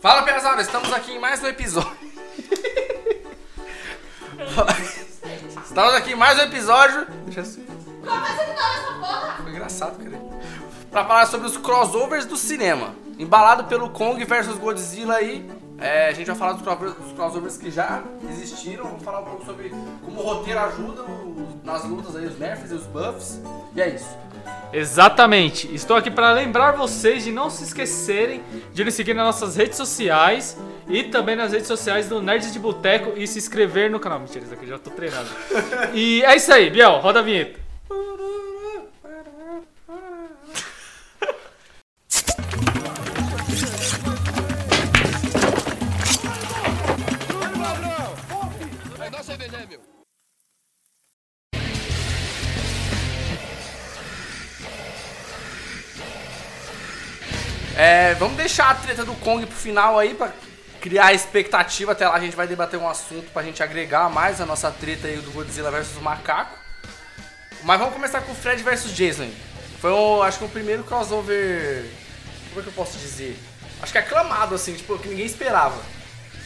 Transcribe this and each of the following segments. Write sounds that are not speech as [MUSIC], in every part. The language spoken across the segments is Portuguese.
Fala, pesada, estamos aqui em mais um episódio. estamos aqui em mais um episódio. Deixa assim. Essa porra! Foi engraçado, cara. Pra falar sobre os crossovers do cinema. Embalado pelo Kong versus Godzilla aí. é, a gente vai falar dos crossovers que já existiram. Vamos falar um pouco sobre como o roteiro ajuda o- nas lutas aí, os nerfs e os buffs. E é isso. Exatamente. Estou aqui para lembrar vocês de não se esquecerem de nos seguir nas nossas redes sociais e também nas redes sociais do Nerds de Boteco e se inscrever no canal. Mentira, isso aqui já tô treinado. E é isso aí, Biel, roda a vinheta. É, vamos deixar a treta do Kong pro final aí pra criar expectativa. Até lá a gente vai debater um assunto pra gente agregar mais a nossa treta aí do Godzilla versus o macaco. Mas vamos começar com o Fred versus Jason. Foi, o, acho que o primeiro crossover. Como é que eu posso dizer? Acho que aclamado, assim, tipo, que ninguém esperava.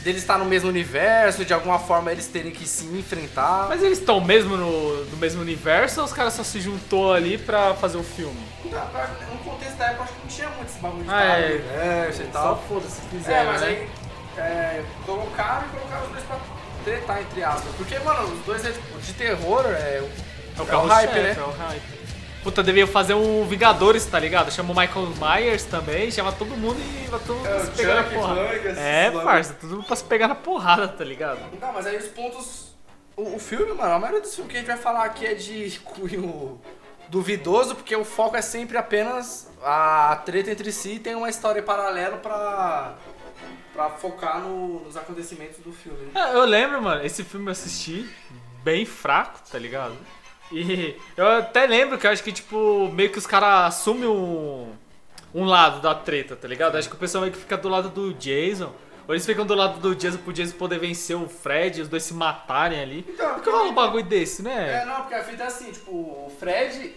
Deles estar no mesmo universo, de alguma forma eles terem que se enfrentar. Mas eles estão mesmo no, no mesmo universo ou os caras só se juntou ali pra fazer o filme? No contexto da época, acho que não tinha muito esse bagulho de Ah, estar é. universo e Só tal. foda-se se É, fizer, mas né? aí é, colocaram e colocaram os dois pra tretar, entre aspas. Porque, mano, os dois é tipo, de terror, é, o- É o é carro o hype, né? É o hype. Puta, devia fazer um Vingadores, tá ligado? Chama o Michael Myers também, chama todo mundo e vai todo mundo É, pra o se pegar na Chuck, porrada. Punk, esses É, parça, todo mundo pra se pegar na porrada, tá ligado? Não, mas aí os pontos. O, o filme, mano, a maioria dos filmes que a gente vai falar aqui é de cunho duvidoso, porque o foco é sempre apenas a treta entre si e tem uma história paralela pra. pra focar no- nos acontecimentos do filme. É, eu lembro, mano, esse filme eu assisti bem fraco, tá ligado? E eu até lembro que eu acho que, tipo, meio que os caras assumem um, um lado da treta, tá ligado? Acho que o pessoal meio que fica do lado do Jason. Ou eles ficam do lado do Jason pro Jason poder vencer o Fred, os dois se matarem ali. Então, Por que rola um bagulho desse, né? É, não, porque a fita é assim, tipo, o Fred,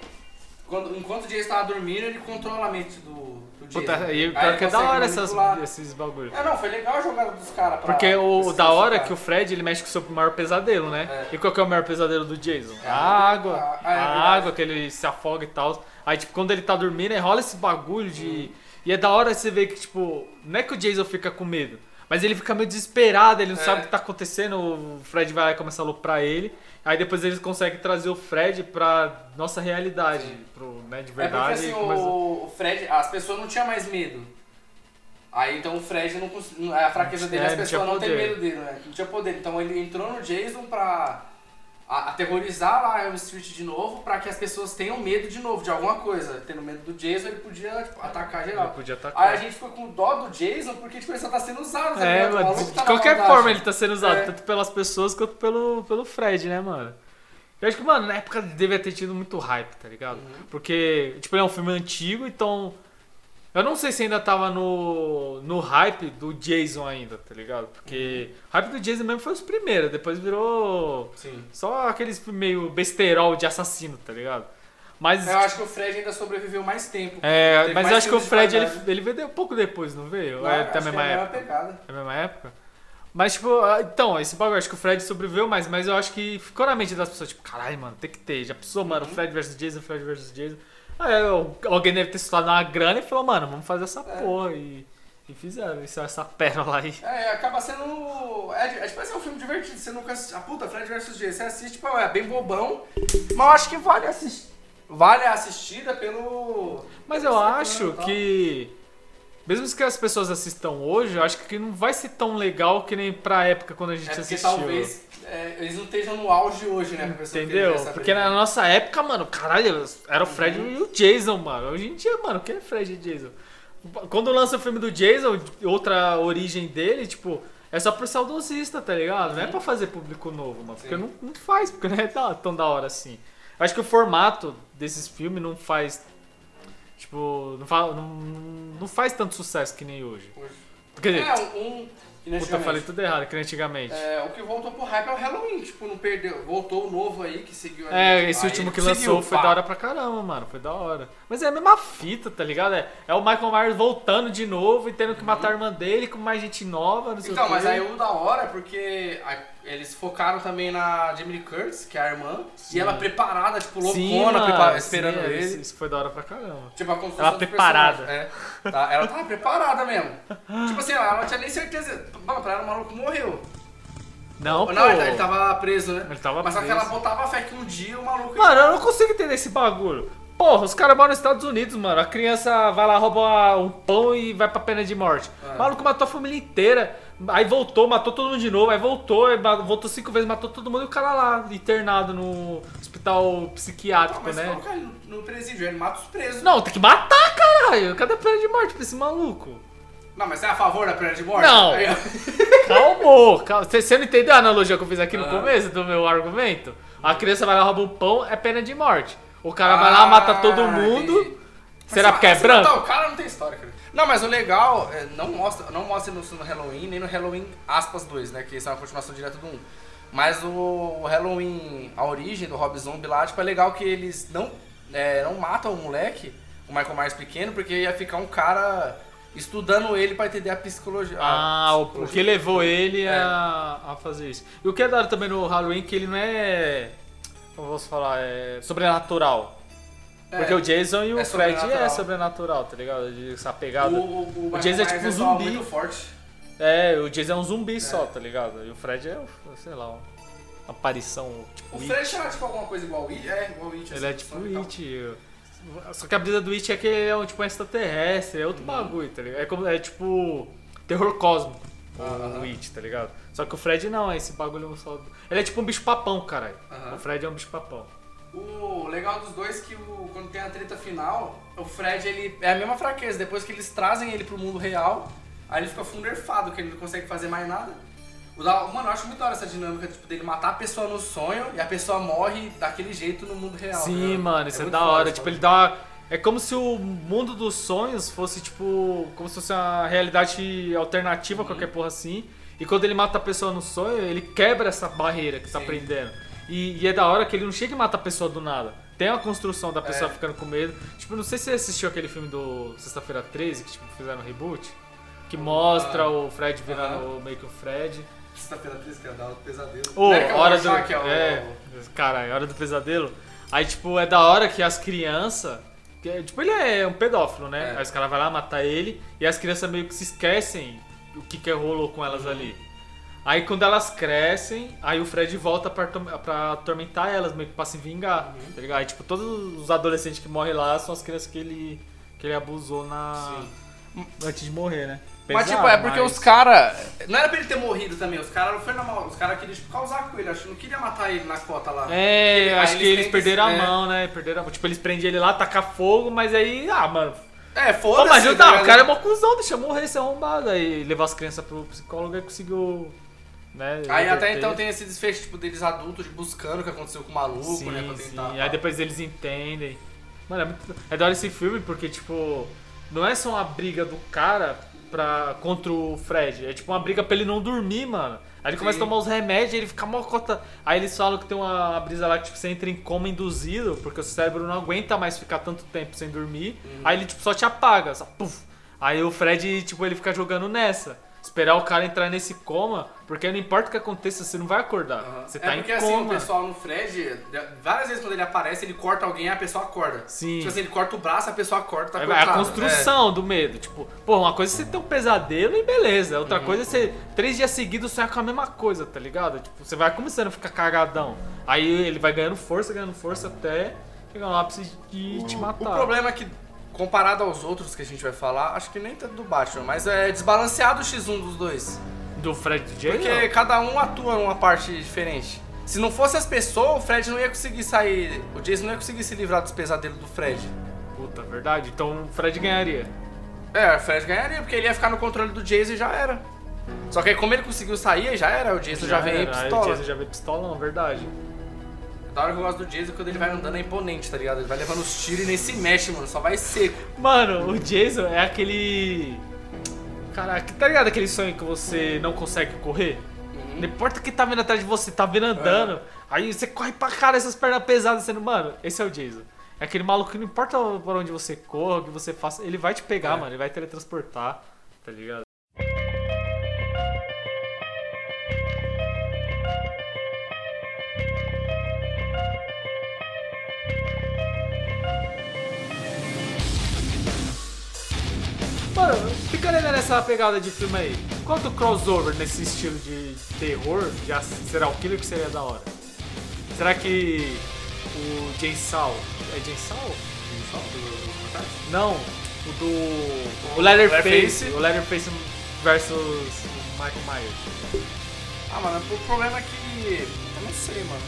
quando, enquanto o Jason tava dormindo, ele controla a mente do, do Jason. Puta, e pior ele que é da hora essas, esses bagulhos. É, não, foi legal a jogada dos caras. pra- Porque o da hora é que o Fred ele mexe com o seu maior pesadelo, né? É. E qual que é o maior pesadelo do Jason? É a água. a- A, é verdade. água, que ele se afoga e tal. Aí, tipo, quando ele tá dormindo, aí rola esse bagulho de. E é da hora você ver que, tipo, não é que o Jason fica com medo, mas ele fica meio desesperado, ele não É. sabe o que tá acontecendo, o Fred vai lá e começa a aloprar ele. Aí depois eles conseguem trazer o Fred pra nossa realidade, pro, né, de É porque verdade. assim, começa- o, Fred, as pessoas não tinham mais medo. Aí então o Fred não não- A fraqueza dele, É, as pessoas não têm medo dele, né? Não tinha poder. Então ele entrou no Jason pra aterrorizar lá Elm Street de novo, pra que as pessoas tenham medo de novo, de alguma coisa. Tendo medo do Jason, ele podia tipo, atacar Ele geral. podia Aí a atacar. gente ficou com dó do Jason porque tipo, ele só tá sendo usado, tá É? O de tá qualquer forma ele tá sendo usado, É. tanto pelas pessoas quanto pelo, pelo Fred, né, mano? Eu acho que, mano, na época devia ter tido muito hype, tá ligado? Uhum. Porque, tipo, ele é um filme antigo, então. Eu não sei se ainda tava no, no hype do Jason ainda, tá ligado? Porque o hype do Jason mesmo foi os primeiros, depois virou Sim. só aqueles meio besterol de assassino, tá ligado? Mas. Eu acho que o Fred ainda sobreviveu mais tempo. É, mas eu acho que o Fred ele, ele veio um pouco depois, não veio? Não, é da que mesma é a época? É a mesma época? Mas, tipo, ah, então, esse bagulho, acho que o Fred sobreviveu mais, mas eu acho que ficou na mente das pessoas, tipo, caralho, mano, tem que ter. Já pensou, mano, Uhum. Fred versus Jason, Fred versus Jason. Aí alguém deve ter soltado uma grana e falou, mano, vamos fazer essa É. porra. E, e fizeram isso, essa pérola aí. É, acaba sendo. É, é tipo assim, é um filme divertido. Você nunca assiste. A puta, Fred vs. Jason. Você assiste, pô, é bem bobão. Mas eu acho que vale assistir. Vale a assistida pelo. Mas pelo eu acho que, mesmo que as pessoas assistam hoje, eu acho que não vai ser tão legal que nem pra época quando a gente É assistiu. talvez é, eles não estejam no auge hoje, né? pra pessoa Entendeu? Porque na nossa época, mano, caralho, era o Fred e o Jason, mano. Hoje em dia, mano, quem é Fred e Jason? Quando lança o filme do Jason, outra origem dele, tipo, é só pro saudosista, tá ligado? Não é pra fazer público novo, mano. Porque Sim. não, não faz, porque não é tão da hora assim. Eu acho que o formato desses filmes não faz. Tipo, não, fa- não, não faz tanto sucesso que nem hoje. Hoje. Quer dizer, É, um. Puta, eu falei tudo errado, que nem antigamente. É, o que voltou pro hype é o Halloween, tipo, não perdeu. Voltou o novo aí que seguiu. É, esse último que lançou foi pá. da hora pra caramba, mano. Foi da hora. Mas é a mesma fita, tá ligado? É, é o Michael Myers voltando de novo e tendo que matar a irmã dele com mais gente nova, não sei Então, mas aí o da hora é porque a- eles focaram também na Jamie Lee Curtis, que é a irmã, e ela preparada, tipo, Sim, loucona, mano, prepara- sim, esperando é, ele. Isso, isso foi da hora pra caramba. Tipo, a construção Ela preparada. É, tá, ela tava preparada mesmo. tipo assim, ela não tinha nem certeza. Mano, pra ela o maluco morreu. Não, pô. não, ele, tava preso, né? Ele tava Mas só que preso. ela botava fé que um dia o maluco. Mano, eu não consigo entender esse bagulho. Porra, os caras moram nos Estados Unidos, mano. A criança vai lá, rouba um pão e vai pra pena de morte. É. O maluco matou a família inteira. Aí voltou, matou todo mundo de novo. Aí voltou, voltou cinco vezes, matou todo mundo. E o cara lá, internado no hospital Não, psiquiátrico, mas né? ele no, presídio, ele mata os presos. Não, tem que matar, caralho. Cadê a pena de morte pra esse maluco? Não, mas você é a favor da pena de morte? Não. [LAUGHS] Calma. Você, você não entendeu a analogia que eu fiz aqui no Ah. começo do meu argumento? A criança vai lá, rouba um pão, é pena de morte. O cara vai lá, mata todo Ah, mundo. entendi. Será porque é se branco? matar o cara não tem história, cara. Não, mas o legal, é, não mostra, não mostra no, no Halloween, nem no Halloween aspas 2, né? Que isso é uma continuação direta do 1. Mas o, o Halloween, a origem do Rob Zombie lá, tipo, é legal que eles não, é, não matam o moleque, o Michael Myers pequeno, porque ia ficar um cara estudando ele pra entender a psicologia. a Ah, o, o psicologia. que levou ele É. a, a fazer isso. E o que é da hora também no Halloween que ele não é. Como eu posso falar? É sobrenatural. É, Porque o Jason e o é Fred é sobrenatural. tá ligado? Essa o, pegada. o, o, Michael Jason é tipo um zumbi. muito forte. É, o Jason é um zumbi só, tá ligado? E o Fred é, sei lá, uma aparição tipo O It. Fred era tipo alguma coisa igual o It? É, igual o It. Ele é assim, tipo só o. It. Só que a brisa do It é que ele é um, tipo um extraterrestre, é outro Uhum. bagulho, tá ligado? É, como, é tipo terror cósmico, o- Aham. o It, tá ligado? Só que o Fred não, é esse bagulho só. Ele é tipo um bicho papão, caralho. Aham. O Fred é um bicho papão. O legal dos dois é que o, quando tem a treta final, o Fred ele é a mesma fraqueza. Depois que eles trazem ele pro mundo real, aí ele fica funderfado, que ele não consegue fazer mais nada. O da, mano, eu acho muito da hora essa dinâmica tipo, dele matar a pessoa no sonho e a pessoa morre daquele jeito no mundo real. Sim, né? mano, isso é, muito da hora. Tipo, ele dá. É como se o mundo dos sonhos fosse, tipo. Como se fosse uma realidade alternativa, Uhum. qualquer porra assim. E quando ele mata a pessoa no sonho, ele quebra essa barreira que tá Sim. prendendo. E, e é da hora que ele não chega e mata a pessoa do nada. Tem uma construção da pessoa É. ficando com medo. Tipo, não sei se você assistiu aquele filme do Sexta-feira 13, que tipo, fizeram um reboot. Que mostra Ah. o Fred virando meio que o Fred. Sexta-feira 13, que é da hora do pesadelo. Não é que é hora do. Rorschach, é o- É, caralho, hora do pesadelo. Aí, tipo, é da hora que as crianças. que, tipo, ele é um pedófilo, né? É. Aí os caras vão lá matar ele e as crianças meio que se esquecem o que, que rolou com elas Uhum. ali. Aí quando elas crescem, aí o Fred volta pra, pra atormentar elas, meio que pra se vingar, Uhum. tá ligado? Aí, tipo, todos os adolescentes que morrem lá são as crianças que ele, que ele abusou na... antes de morrer, né? Mas tipo, é porque mas- os caras. Não era pra ele ter morrido também, os caras não foi na mal. Os caras queriam tipo, causar com ele, acho que não queria matar ele na cota lá. É, Aí acho que eles têm perderam a mão, né? Perderam a mão. Tipo, eles prendem ele lá, tacar fogo, mas aí, ah, mano. É, foda-se. mas tá o cara é mó cuzão, deixa morrer esse arrombado. Aí levou as crianças pro psicólogo e conseguiu. Né, Aí até reverter. então tem esse desfecho tipo, deles adultos buscando o que aconteceu com o maluco, Sim, né? Pra sim. tentar. Aí depois eles entendem. Mano, é muito. É da hora esse filme porque, tipo, não é só uma briga do cara pra, contra o Fred. É tipo uma briga pra ele não dormir, mano. Aí ele começa a Sim. tomar os remédios ele fica mó cota. Aí eles falam que tem uma brisa lá que tipo, você entra em coma induzido, porque o cérebro não aguenta mais ficar tanto tempo sem dormir. Uhum. Aí ele tipo, só te apaga, só puf. Aí o Fred, tipo, ele fica jogando nessa. Esperar o cara entrar nesse coma, porque não importa o que aconteça, você não vai acordar. Aham. Você é tá em porque assim, o coma. pessoal no Fred, várias vezes quando ele aparece, ele corta alguém e a pessoa acorda. Sim. Tipo assim, ele corta o braço, a pessoa acorda, tá É, cortado. a construção do medo. Tipo, pô, uma coisa é você ter um pesadelo e beleza. Outra coisa é você, três dias seguidos, sonhar com a mesma coisa, tá ligado? Tipo, você vai começando a ficar cagadão. Aí ele vai ganhando força, ganhando força até chegar no ápice de te O matar. problema é que, comparado aos outros que a gente vai falar, acho que nem tanto do Batman, mas é desbalanceado o X1 dos dois. Do Fred J. Porque cada um atua numa parte diferente. Se não fosse as pessoas, o Fred não ia conseguir sair. O Jason não ia conseguir se livrar dos pesadelos do Fred. Puta, verdade. Então o Fred ganharia. É, o Fred ganharia, porque ele ia ficar no controle do Jason e já era. Só que aí, como ele conseguiu sair, já era. O Jason já, veio era. Aí pistola. O Jason já veio pistolão, verdade. Da hora que eu gosto do Jason quando ele vai andando é imponente, tá ligado? Ele vai levando os tiros e nem se mexe, mano. Só vai seco. Mano, o Jason é aquele. Caraca, tá ligado aquele sonho que você não consegue correr? Não importa quem tá vindo atrás de você, tá vindo andando. Aí você corre pra cara, essas pernas pesadas, sendo, mano, esse é o Jason. É aquele maluco que não importa por onde você corra, o que você faça, ele vai te pegar, É. mano, ele vai teletransportar, tá ligado? Nessa pegada de filme aí, quanto crossover nesse estilo de terror, já será o killer que seria da hora? Será que o Jay Sal. É Jay Sal? Não, o do. O Leatherface. O Leatherface versus o Michael Myers. Ah, mano, o problema é que. Eu não sei, mano.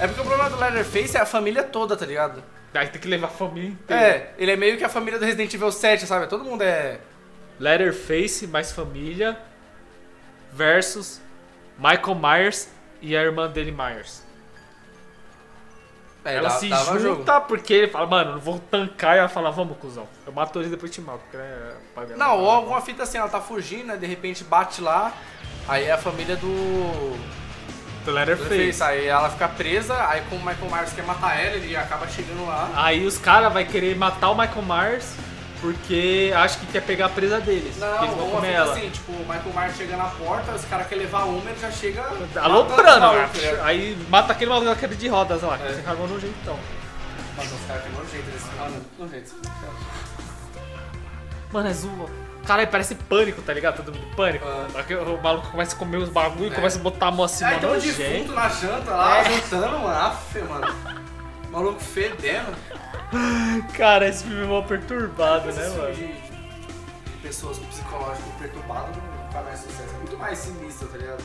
É porque o problema do Leatherface é a família toda, tá ligado? Aí tem que levar a família inteira. É, ele é meio que a família do Resident Evil 7, sabe? Todo mundo é. Leatherface mais família versus Michael Myers e a irmã dele Myers. é ela dá- se junta porque ele fala, mano, não vou tancar e ela fala, vamos, cuzão. Eu mato ele depois te mato. Porque, né. Não, ou alguma fita assim, ela tá fugindo, né? De repente bate lá, aí é a família do. Do. Leatherface. Aí ela fica presa, aí como o Michael Myers quer matar ela, ele acaba chegando lá. Aí os caras vão querer matar o Michael Myers porque acha que quer pegar a presa deles. Não, que eles vão comer ela. assim, tipo, o Michael Myers chega na porta, os caras querem levar uma, ele já chega. Aloprando, mano. malucos, né? Aí mata aquele maluco da queda de rodas lá, que É. você cagou no jeitão. Nossa, os caras têm nojento desse filme. Nojento. Mano, é zoa. Caralho, parece pânico, tá ligado? Todo mundo pânico. Ah. Aqui O maluco começa a comer os bagulho e É. começa a botar a mão assim, Aí mano. tem um defunto na janta lá, É. jantando, mano. Aff, mano. Maluco fedendo. Cara, esse filme é mó perturbado, né, mano? pessoas com psicológico perturbado não faz mais sucesso. É muito mais sinistro, tá ligado?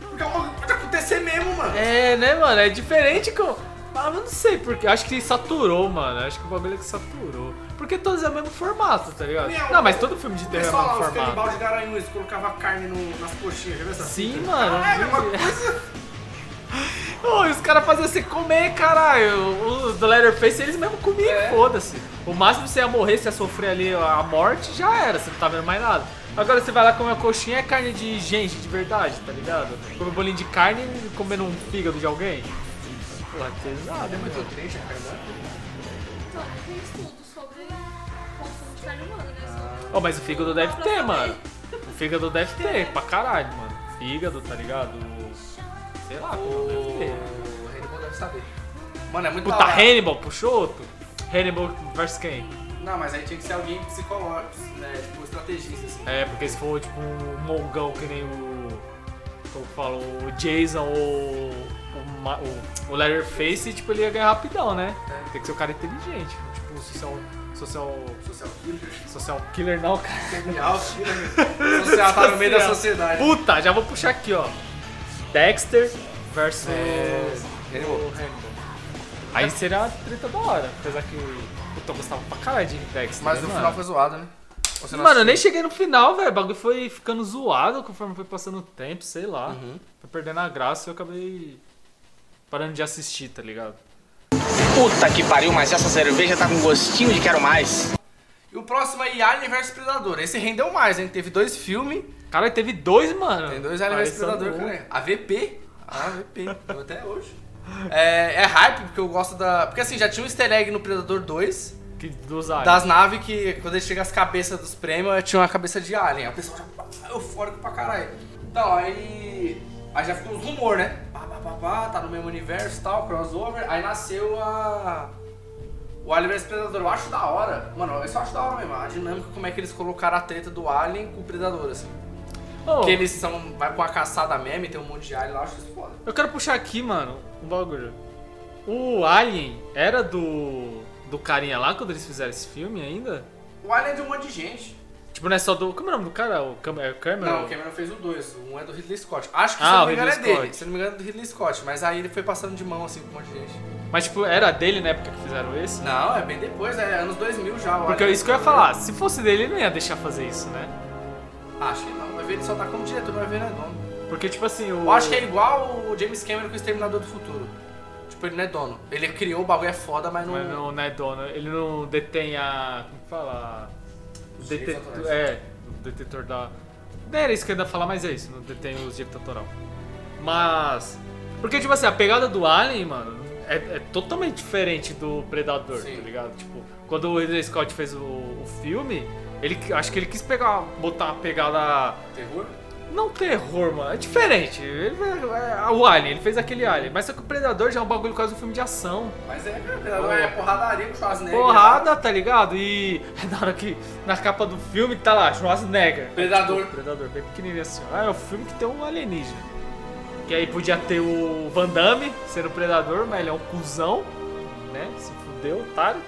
Porque é uma coisa que pode acontecer mesmo, mano. É, né, mano? É diferente com. Ah, eu não sei porque. Acho que saturou, mano. Acho que o bagulho é que saturou. Porque todos é o mesmo formato, tá ligado? Não, Não, mas todo filme de terror é o pessoal lá, mesmo os canibal formato. de Garanhuns, colocava carne no- nas coxinhas, já viu essa Sim, fita? mano. Caralho, é uma [LAUGHS] coisa... E os caras faziam você comer, caralho. Os do Leatherface, eles mesmo comiam, É. foda-se. O máximo que você ia morrer, você ia sofrer ali a morte, já era, você não tá vendo mais nada. Agora você vai lá comer uma coxinha, é carne de gente de verdade, tá ligado? Comer um bolinho de carne e comendo um fígado de alguém. Porra, pesado, É muito triste a carne. Tem estudo sobre consumo de carne humana, né? Ô, mas o fígado deve ter, mano. O fígado deve ter, pra caralho, mano. Fígado, tá ligado? Sei lá, como deve ter. O Hannibal deve saber. Mano, é muito Puta, da hora. Hannibal, puxou outro? Hannibal versus quem? Não, mas aí tinha que ser alguém psicológico, né? Tipo, estrategista, assim. É, porque se for tipo um mongão que nem o. Como que fala? O Jason ou o, Ma- o, o Leatherface, tipo, ele ia ganhar rapidão, né? É. Tem que ser um cara inteligente. Tipo, um social. Social. Social killer. Social killer não, cara. Criminal, killer. Social tá no meio da Social. sociedade. Puta, já vou puxar aqui, ó. Dexter versus. É, Hannibal. Hannibal. Aí seria a treta da hora. Apesar que. Puta, eu gostava pra caralho de Dexter. Mas né, no mano? final foi zoado, né? Ou você não Mano, eu nem assistiu? cheguei no final, velho. O bagulho foi ficando zoado conforme foi passando o tempo, sei lá. Uhum. Foi perdendo a graça e eu acabei parando de assistir, tá ligado? Puta que pariu, mas essa cerveja tá com gostinho de quero mais. E o próximo aí, Alien vs Predador. Esse rendeu mais, hein? Teve dois filmes, Cara, teve dois, mano. tem dois Alien vs Predador, um. cara. AVP. AVP. Até hoje. É, é hype, porque eu gosto da... Porque assim, já tinha um easter egg no Predador 2, Que dos aliens. das naves que quando ele chega as cabeças dos prêmios, tinha uma cabeça de alien. Aí o pessoal já eufórico pra caralho. Então, aí. Aí já ficou uns rumor, né? Pá, pá, pá, pá, tá no mesmo universo e tal, crossover. Aí nasceu a. O Alien vs Predador. Eu acho da hora. Mano, eu só acho da hora mesmo. A dinâmica, como é que eles colocaram a treta do Alien com o Predador, assim. Ô, Que eles são. Vai com a caçada meme, tem um monte de alien lá, eu acho isso foda. Eu quero puxar aqui, mano, um bagulho. O Alien era do. do carinha lá quando eles fizeram esse filme ainda? O Alien é de um monte de gente. Tipo, não é só do. Como é o nome do cara? O Cam é o Cameron? Não, o Cameron fez o 2. Um é do Ridley Scott. Acho que, Ah, se eu não me engano, é dele. Se não me engano, é do Ridley Scott. Mas aí ele foi passando de mão, assim, com um monte de gente. Mas, tipo, era dele na época que fizeram esse? Não, é bem depois, é anos 2000 já. Porque é isso que eu ia falar. Se fosse dele, ele não ia deixar fazer isso, né? Acho que não. Vai ver ele só tá como diretor, não vai ver ele é dono. Porque, tipo assim, o. Eu acho que é igual o James Cameron com o Exterminador do Futuro. Tipo, ele não é dono. Ele criou o bagulho, é foda, mas não... Mas não, não é dono. Ele não detém a. Como que fala? O Os direitos dete- autorais. É. detetor da. Não era isso que eu ia falar, mas é isso, não detém os direitos autoral. Mas. Porque, tipo assim, a pegada do Alien, mano, é, é totalmente diferente do Predador, Sim. tá ligado? Tipo, quando o Ridley Scott fez o, o filme, ele acho que ele quis pegar, botar uma pegada. Terror? Não terror, mano. É diferente. Ele, é, é, o Alien, ele fez aquele Alien. Mas só que o Predador já é um bagulho quase um filme de ação. Mas é, cara, Predador é porradaria com Schwarzenegger. Porrada, tá ligado? E [LAUGHS] na hora que. Na capa do filme tá lá, Schwarzenegger. Predador. Tipo, Predador, bem pequenininho assim. Ah, é o filme que tem um alienígena. Que aí podia ter o Van Damme sendo o Predador, mas ele é um cuzão, né? Se fudeu, otário.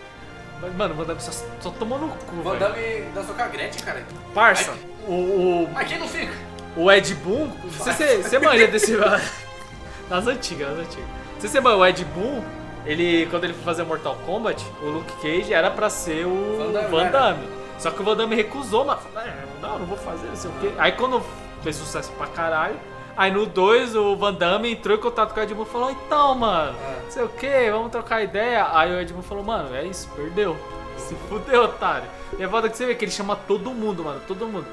Mas, mano, o Van Damme só, só tomou no cu, O Van. Damme dançou com a Gretchen, cara. Parça, o, o, quem não fica? O Ed Boon, você, você, manja desse. [LAUGHS] nas antigas, nas antigas. Você você manja, o Ed Boon, ele, quando ele foi fazer Mortal Kombat, o Luke Cage era pra ser o Van Damme, Van né? Damme. Só que o Van Damme recusou, mas falou, "É, não, não vou fazer, não sei o quê. Aí quando fez sucesso pra caralho, aí no 2 o Van Damme entrou em contato com o Ed Boon e falou, então, mano, É. não sei o quê, vamos trocar ideia. Aí o Ed Boon falou, mano, é isso, perdeu. [LAUGHS] Se fudeu, otário. E é foda que você vê que ele chama todo mundo, mano, todo mundo.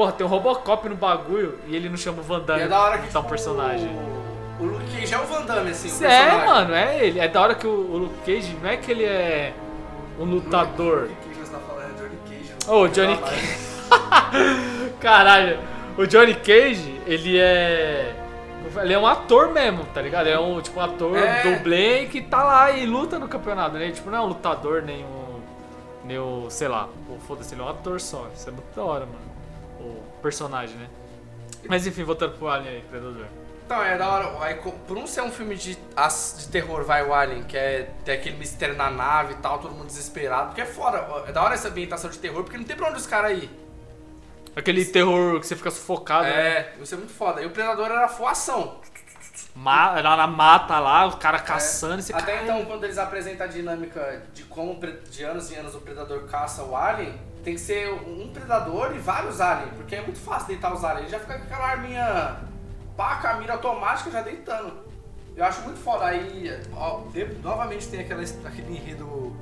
Porra, tem um Robocop no bagulho e ele não chama o Van E Damme é da hora que botar um tipo, personagem. O, Luke Cage é o Van Damme, assim. É, mano, é ele. É da hora que o, o Luke Cage não é que ele é um lutador. Luke Cage você tá falando, é Johnny Cage. Ô, o Johnny Cage. [LAUGHS] Caralho, o Johnny Cage, ele é. Ele é um ator mesmo, tá ligado? Ele é um tipo um ator É. dublê que tá lá e luta no campeonato, né? Tipo, não é um lutador, nem um. Nem o. sei lá. Foda-se, ele é um ator só. Isso é muito da hora, mano. O personagem, né? Mas enfim, voltando pro Alien aí, Predador. Então, é da hora. Aí, por um ser um filme de, de terror, vai o Alien, que é ter aquele mistério na nave e tal, todo mundo desesperado. Porque é foda. ó, É da hora essa ambientação de terror, porque não tem pra onde os caras ir. Aquele terror que você fica sufocado, né? É, isso é muito foda. E o Predador era full ação. Ma na mata lá, o cara caçando e você É. Até então, quando eles apresentam a dinâmica de como de anos e anos o predador caça o alien, tem que ser um predador e vários aliens, porque é muito fácil deitar os aliens. Ele já fica com aquela arminha pá, com a mira automática já deitando. Eu acho muito foda. Aí, ó, de- novamente tem aquela, aquele enredo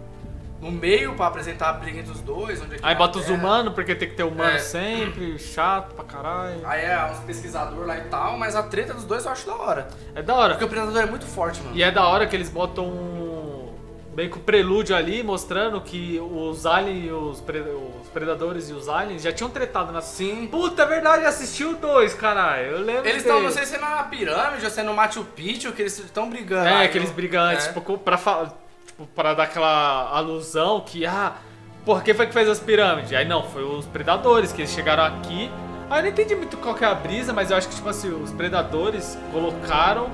no meio pra apresentar a briga entre os dois. Onde é Aí vai bota os humanos, porque tem que ter humano É. sempre, chato pra caralho. Aí é uns pesquisadores lá e tal, mas a treta dos dois eu acho da hora. É da hora. Porque o predador é muito forte, mano. E é da hora que eles botam. Meio que o prelúdio ali, mostrando que os aliens, os, pre- os predadores e os aliens já tinham tretado na. Sim. Puta, é verdade, assisti o 2, caralho. Eu lembro. Eles estão, não sei se é na pirâmide ou se é no Machu Picchu, que eles estão brigando. É, aqueles brigantes, é. tipo, pra, tipo, pra dar aquela alusão que, ah, porra, quem foi que fez as pirâmides? Aí não, foi os predadores, que eles chegaram aqui. Aí eu não entendi muito qual que é a brisa, mas eu acho que, tipo assim, os predadores colocaram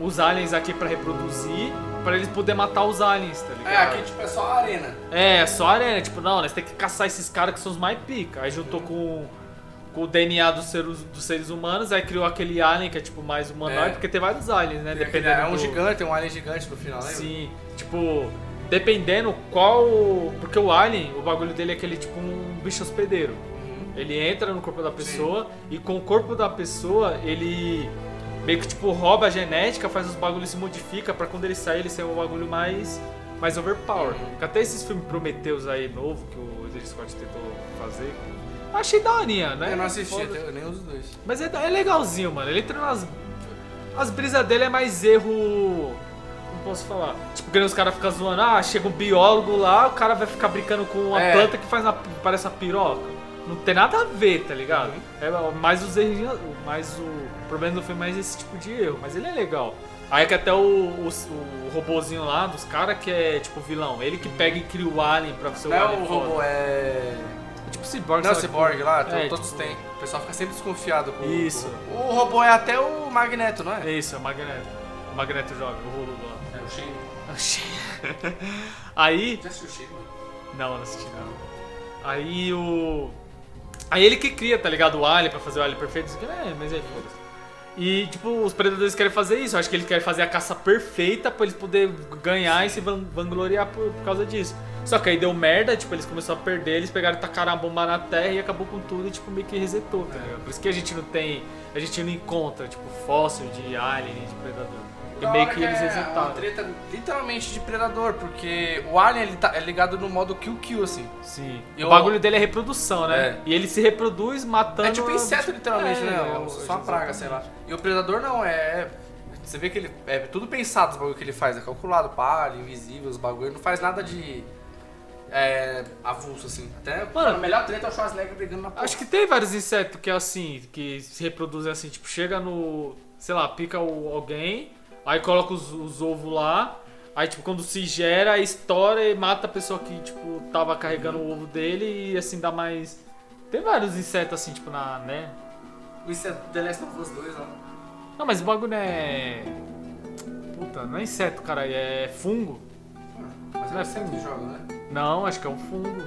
os aliens aqui pra reproduzir, pra eles poderem matar os aliens, tá ligado? É, aqui tipo é só a arena. É, só arena, tipo, não, nós temos que caçar esses caras que são os mais pica. Aí juntou com, com o DNA dos seres, dos seres humanos, aí criou aquele alien que é tipo mais humanoide, É. porque tem vários aliens, né? Tem aquele- Dependendo é um do- gigante, um alien gigante no final, né? Sim, tipo, dependendo qual. Porque o alien, o bagulho dele é aquele tipo um bicho hospedeiro. Uhum. Ele entra no corpo da pessoa e com o corpo da pessoa ele meio que tipo rouba a genética, faz os bagulhos se modifica pra quando ele sair ele ser um bagulho mais mais overpower. Uhum. Até esses filmes Prometheus aí novo que o Ridley Scott tentou fazer. Achei daorinha, né? Eu não assisti até, nenhum dos dois. mas é, é legalzinho, mano. Ele entra nas. As brisas dele é mais erro. Não posso falar. Tipo, que nem os caras ficam zoando. Ah, chega um biólogo lá, o cara vai ficar brincando com uma É. planta que faz uma, parece uma piroca. Não tem nada a ver, tá ligado? Uhum. É mais os erros. Mais o problema do filme é mais esse tipo de erro. Mas ele é legal. Aí é que até o, o, o robozinho lá dos caras que é tipo vilão. Ele que pega e cria o alien pra ser o Não é o foda. robô, é. É tipo Cyborg. Não é o Cyborg lá, É, todos tipo- têm. O pessoal fica sempre desconfiado com Isso. com- O robô é até o Magneto, não é? É isso, é o Magneto. O Magneto joga, o rolo lá. É o Shane. [LAUGHS] Aí. Já assistiu o Shane? Não, não assisti não. Aí o. Aí ele que cria, tá ligado? O Alien pra fazer o Alien perfeito. Isso aqui, é, mas aí foda-se. E, tipo, os predadores querem fazer isso. Eu acho que eles querem fazer a caça perfeita pra eles poderem ganhar e se van- vangloriar por, por causa disso. Só que aí deu merda, tipo, eles começaram a perder, eles pegaram e tacaram a bomba na terra e acabou com tudo e, tipo, meio que resetou, tá ligado? Por isso que a gente não tem. A gente não encontra, tipo, fóssil de alien e de predador. E meio que eles é uma executaram. treta literalmente de predador, porque o Alien ele tá, é ligado no modo kill kill, assim. Sim. E o bagulho dele é reprodução, né? É. E ele se reproduz matando. É tipo inseto, literalmente, É, né? é, Só uma praga, sei lá. E o predador não, é. Você vê que ele. É tudo pensado os bagulho que ele faz, é calculado, palha, invisível, os bagulho. Ele não faz nada de. É. avulso, assim. Até. Mano, a melhor treta é o Schwarzenegger brigando na porra. Acho que tem vários insetos que é assim, que se reproduzem assim, tipo, chega no. sei lá, pica o, alguém, aí coloca os, os ovos lá, aí tipo, quando se gera, estoura e mata a pessoa que, tipo, tava carregando o ovo dele e assim dá mais. Tem vários insetos assim, tipo, na. né? Isso é The Last of Us 2, ó. Não, mas o bagulho é. Puta, não é inseto, cara, é fungo. Mas Não é é fungo. que joga, né? Não, acho que é um fungo.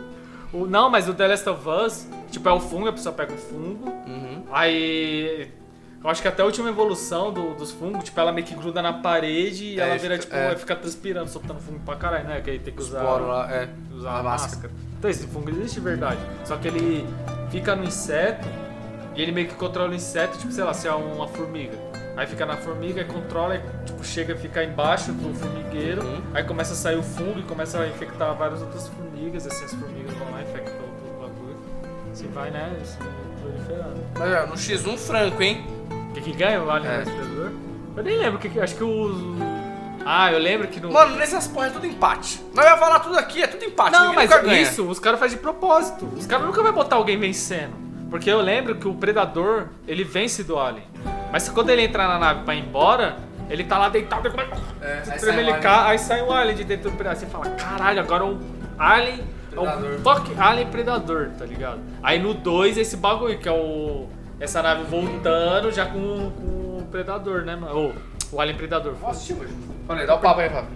O, não, mas o The Last of Us, tipo, é o fungo, a pessoa pega o fungo, Uhum. Aí. Eu acho que até a última evolução do- dos fungos, tipo, ela meio que gruda na parede e É, ela vira, fica- tipo, é. vai ficar transpirando, soltando fungo pra caralho, né? Que aí tem que usar, lá, é. usar a a máscara. Então esse fungo existe de verdade. Só que ele fica no inseto e ele meio que controla o inseto, tipo, sei lá, se é uma formiga. Aí fica na formiga e controla, e, tipo, chega a ficar embaixo do formigueiro, Uhum. aí começa a sair o fungo e começa a infectar várias outras formigas, assim, as formigas vão lá e infectam outro bagulho. Assim vai, né? Assim, proliferando. É, no X1 franco, hein? O que, ganha o Alien É. vs Predador? Eu nem lembro o que. Acho que o. Ah, eu lembro que no. Mano, nessas porra é tudo empate. Nós vamos falar tudo aqui, é tudo empate. não, ninguém mas isso, os caras fazem de propósito. Os caras nunca vão botar alguém vencendo. Porque eu lembro que o Predador, ele vence do Alien. Mas quando ele entrar na nave pra ir embora, ele tá lá deitado, ele começa É, aí sai o tremelicar, aí sai o Alien de dentro do pedaço. Você fala, caralho, agora o Alien é o Predador. toque Alien Predador, tá ligado? Aí no 2, esse bagulho, que é o. Essa nave voltando já com, com o Predador, né, mano? Ou o Alien Predador. Assistir hoje. Falei, dá o papo aí, Fábio.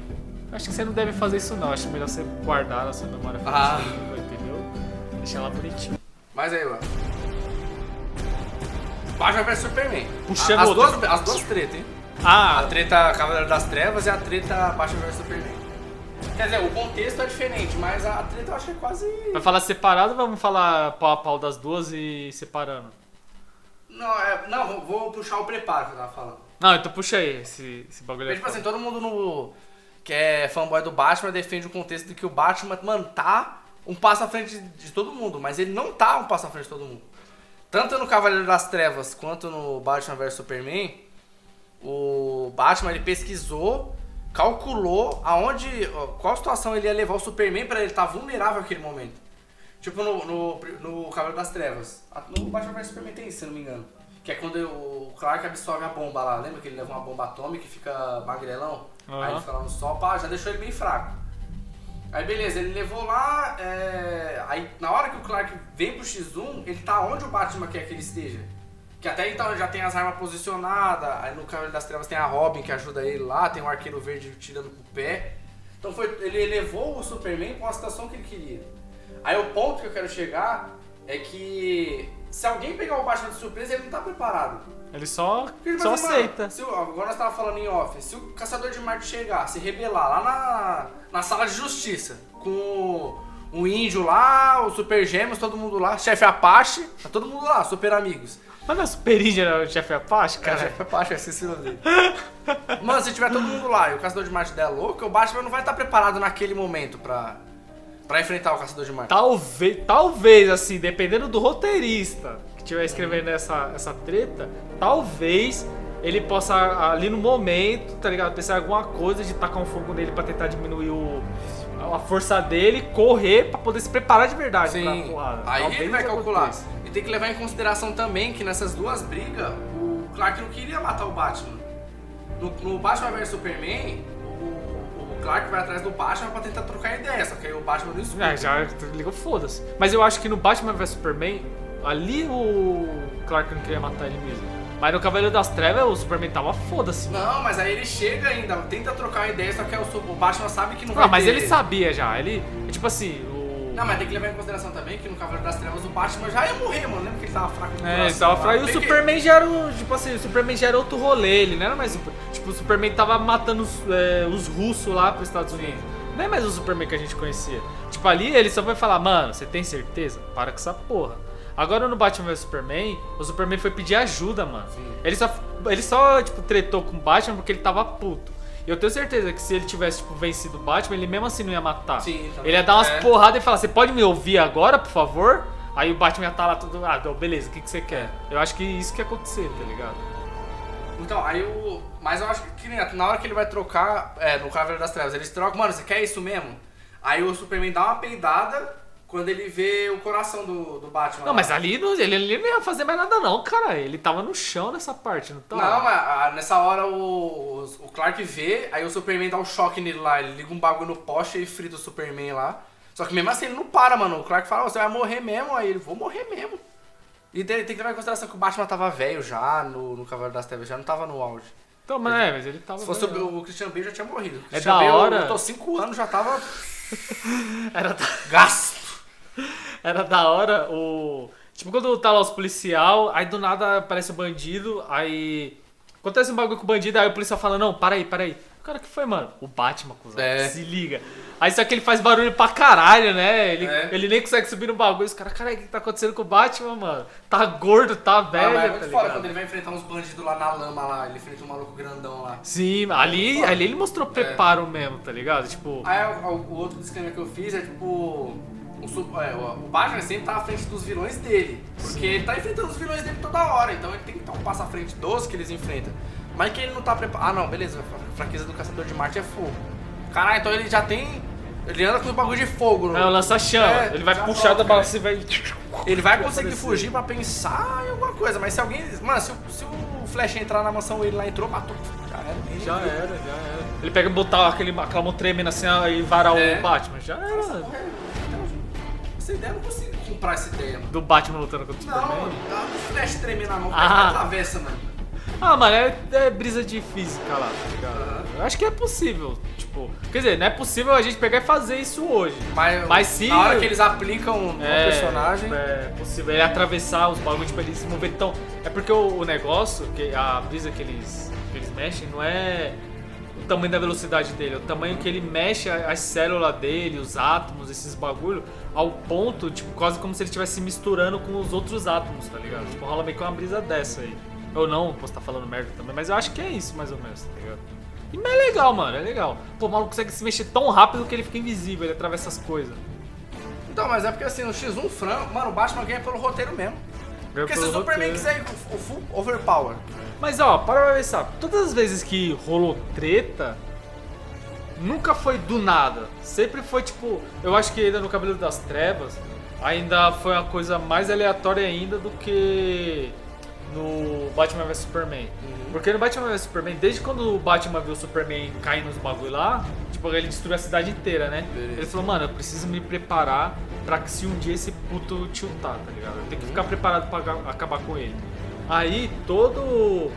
Acho que você não deve fazer isso não, acho melhor você guardar na sua memória Ah. entendeu? Deixar lá bonitinho. Mas aí, mano. Batman vs Superman. Puxando as, outra. duas, as duas tretas, hein? A Ah, treta Cavaleiro das Trevas e a treta Batman vs Superman. Quer dizer, o contexto é diferente, mas a treta eu acho que é quase. vai falar separado ou vamos falar pau a pau das duas e separando? Não, é... não vou, vou puxar o preparo que eu tava falando. Não, então puxa aí esse, esse bagulho aí. tipo assim, todo mundo no. que é fanboy do Batman defende o contexto de que o Batman, mano, tá um passo à frente de, todo mundo, mas ele não tá um passo à frente de todo mundo. Tanto no Cavaleiro das Trevas quanto no Batman vs Superman, o Batman ele pesquisou, calculou aonde, qual situação ele ia levar o Superman pra ele estar vulnerável naquele momento. Tipo no, no, no Cavaleiro das Trevas. No Batman vs Superman tem isso, se não me engano. Que é quando o Clark absorve a bomba lá. Lembra que ele leva uma bomba atômica e fica magrelão? Aí Aham. ele fica lá no sol, pá, já deixou ele bem fraco. Aí beleza, ele levou lá. é, Aí na hora que o Clark vem pro X1, ele tá onde o Batman quer que ele esteja. Que até então ele já tem as armas posicionadas. Aí no Cavaleiro das Trevas tem a Robin que ajuda ele lá, tem o arqueiro verde tirando com o pé. Então foi, ele levou o Superman pra uma situação que ele queria. Aí o ponto que eu quero chegar é que se alguém pegar o Batman de surpresa, ele não tá preparado. Ele só, Porque, tipo só assim, aceita. se agora nós tava falando em off. Se o Caçador de Marte chegar, se rebelar lá na, na sala de justiça, com o, o índio lá, o Super Gêmeos, todo mundo lá, chefe Apache, tá todo mundo lá, super amigos. Mas não é Super Ninja, era o chefe Apache, Cara, cara? chefe Apache, esqueci o nome dele. Mano, se tiver todo mundo lá e o Caçador de Marte der louco, o Batman não vai estar preparado naquele momento pra, pra enfrentar o Caçador de Marte. Talvez, talvez, assim, dependendo do roteirista que estiver escrevendo essa, essa treta, talvez ele possa, ali no momento, tá ligado? Pensar em alguma coisa de tacar um fogo nele pra tentar diminuir o, a força dele, correr pra poder se preparar de verdade pra Sim, porrada. aí Talvez ele vai aconteça. calcular. E tem que levar em consideração também que nessas duas brigas, o Clark não queria matar o Batman. No, no Batman vs Superman, Clark vai atrás do Batman pra tentar trocar ideia, só que aí o Batman não escuta. É, já ligou, foda-se. Mas eu acho que no Batman vs Superman, ali o Clark não queria matar ele mesmo. Mas no Cavaleiro das Trevas, o Superman tava foda-se. Não, mas aí ele chega ainda, tenta trocar ideia, só que aí o, Batman sabe que não vai Ah, mas ter- ele sabia já. Ele, é tipo assim. Não, mas tem que levar em consideração também que no Cavaleiro das Trevas o Batman já ia morrer, mano. Lembra que ele tava fraco no É, ele tava fraco. E o Tem que- Superman já era, tipo assim, o Superman já era outro rolê, ele não era mais. Tipo, o Superman tava matando os, é, os russos lá pros Estados Unidos. Não é mais o Superman que a gente conhecia. Tipo, ali ele só vai falar, mano, você tem certeza? Para com essa porra. Agora no Batman vs Superman, o Superman foi pedir ajuda, mano. Ele só, ele só, tipo, tretou com o Batman porque ele tava puto. Eu tenho certeza que se ele tivesse, tipo, vencido o Batman, ele mesmo assim não ia matar. Sim, também. ele ia dar umas É. porradas e falar, você pode me ouvir agora, por favor? Aí o Batman ia estar lá tudo, ah, beleza, o que, que você quer? Eu acho que isso que ia acontecer, tá ligado? Então, aí o. Mas eu acho que nem- na hora que ele vai trocar, é, no Cavaleiro das Trevas, eles trocam, mano, você quer isso mesmo? Aí o Superman dá uma peidada quando ele vê o coração do, do Batman. Não, lá. mas ali não- ele, ele não ia fazer mais nada não, cara. Ele tava no chão nessa parte, não tava? Não, mas ah, nessa hora o, o Clark vê, aí o Superman dá um choque nele lá, ele liga um bagulho no poste e frita o Superman lá. Só que mesmo assim ele não para, mano. O Clark fala, "Ó, você vai morrer mesmo, aí ele, vou morrer mesmo. E tem, tem que levar em consideração que o Batman tava velho já no, no Cavaleiro das Trevas, já não tava no auge. Então, mas, é, mas ele tava... Se fosse o, o Christian Bale já tinha morrido. O É Christian da Bale hora. lutou 5 anos, já tava [LAUGHS] Era da... gasto. [LAUGHS] Era da hora o. Tipo, quando tá lá os policial, aí do nada aparece o bandido, aí. Acontece um bagulho com o bandido, aí o policial fala, não, para aí, para aí. O cara que foi, mano? O Batman, cuzão. É. Se liga. Aí só que ele faz barulho pra caralho, né? Ele, É. ele nem consegue subir no bagulho. Os caras, caralho, o que tá acontecendo com o Batman, mano? Tá gordo, tá Ah, velho, mas é tá muito foda ligado? quando ele vai enfrentar uns bandidos lá na lama lá, ele enfrenta um maluco grandão lá. Sim, ali, ali ele mostrou preparo mesmo, tá ligado? Tipo, Aí o, o- o outro disclaimer que eu fiz é tipo. O, é, o, o Batman sempre tá à frente dos vilões dele. Porque ele tá enfrentando os vilões dele toda hora. Então ele tem que estar um passo à frente dos que eles enfrentam. Mas que ele não tá preparado. Ah não, beleza, a fraqueza do caçador de Marte é fogo. Caralho, então ele já tem. Ele anda com o bagulho de fogo. no- é o lança-chama. É, ele vai puxar da bala, cara. você vai. Ele vai conseguir aparecer. fugir pra pensar em alguma coisa. Mas se alguém. Mano, se, o- se o Flash entrar na mansão ele lá entrou, matou. Já era. ninguém Já era, já era. Ele pega e botar aquele, aquela mão tremendo assim e varar É. o Batman. Já era. Essa ideia eu não consigo comprar essa ideia, mano. Do Batman lutando contra o Não, Superman. mano, dá um flash tremer na mão, Ah. ah. atravessa, mano. Ah, mano, é, é brisa de física lá, tá ligado? Eu acho que é possível. Tipo, quer dizer, não é possível a gente pegar e fazer isso hoje. Mas, Mas se- na hora que eles aplicam no É, personagem. É possível ele atravessar os bagulhos, tipo, ele se mover tão. É porque o, o negócio, que a brisa que eles, que eles mexem, não é o tamanho da velocidade dele, o tamanho que ele mexe as células dele, os átomos, esses bagulho, ao ponto, tipo, quase como se ele estivesse se misturando com os outros átomos, tá ligado? Tipo, rola meio que uma brisa dessa aí. Ou não, posso estar falando merda também, mas eu acho que é isso mais ou menos, tá ligado? E mas é legal, mano, é legal. Pô, o maluco consegue se mexer tão rápido que ele fica invisível, ele atravessa as coisas. Então, mas é porque assim, no X1 frango, mano, o Batman ganha pelo roteiro mesmo. Porque se o Superman quiser com o full overpower. Mas ó, para pra pensar, todas as vezes que rolou treta, nunca foi do nada. Sempre foi tipo, eu acho que ainda no Cabelo das Trevas, ainda foi uma coisa mais aleatória ainda do que no Batman vs Superman. Porque no Batman vs Superman, desde quando o Batman viu o Superman cair nos bagulho lá, tipo, ele destruiu a cidade inteira, né? Beleza. Ele falou, mano, eu preciso me preparar pra que se um dia esse puto tiltar, tá ligado? Tenho que ficar preparado pra acabar com ele. Aí todo.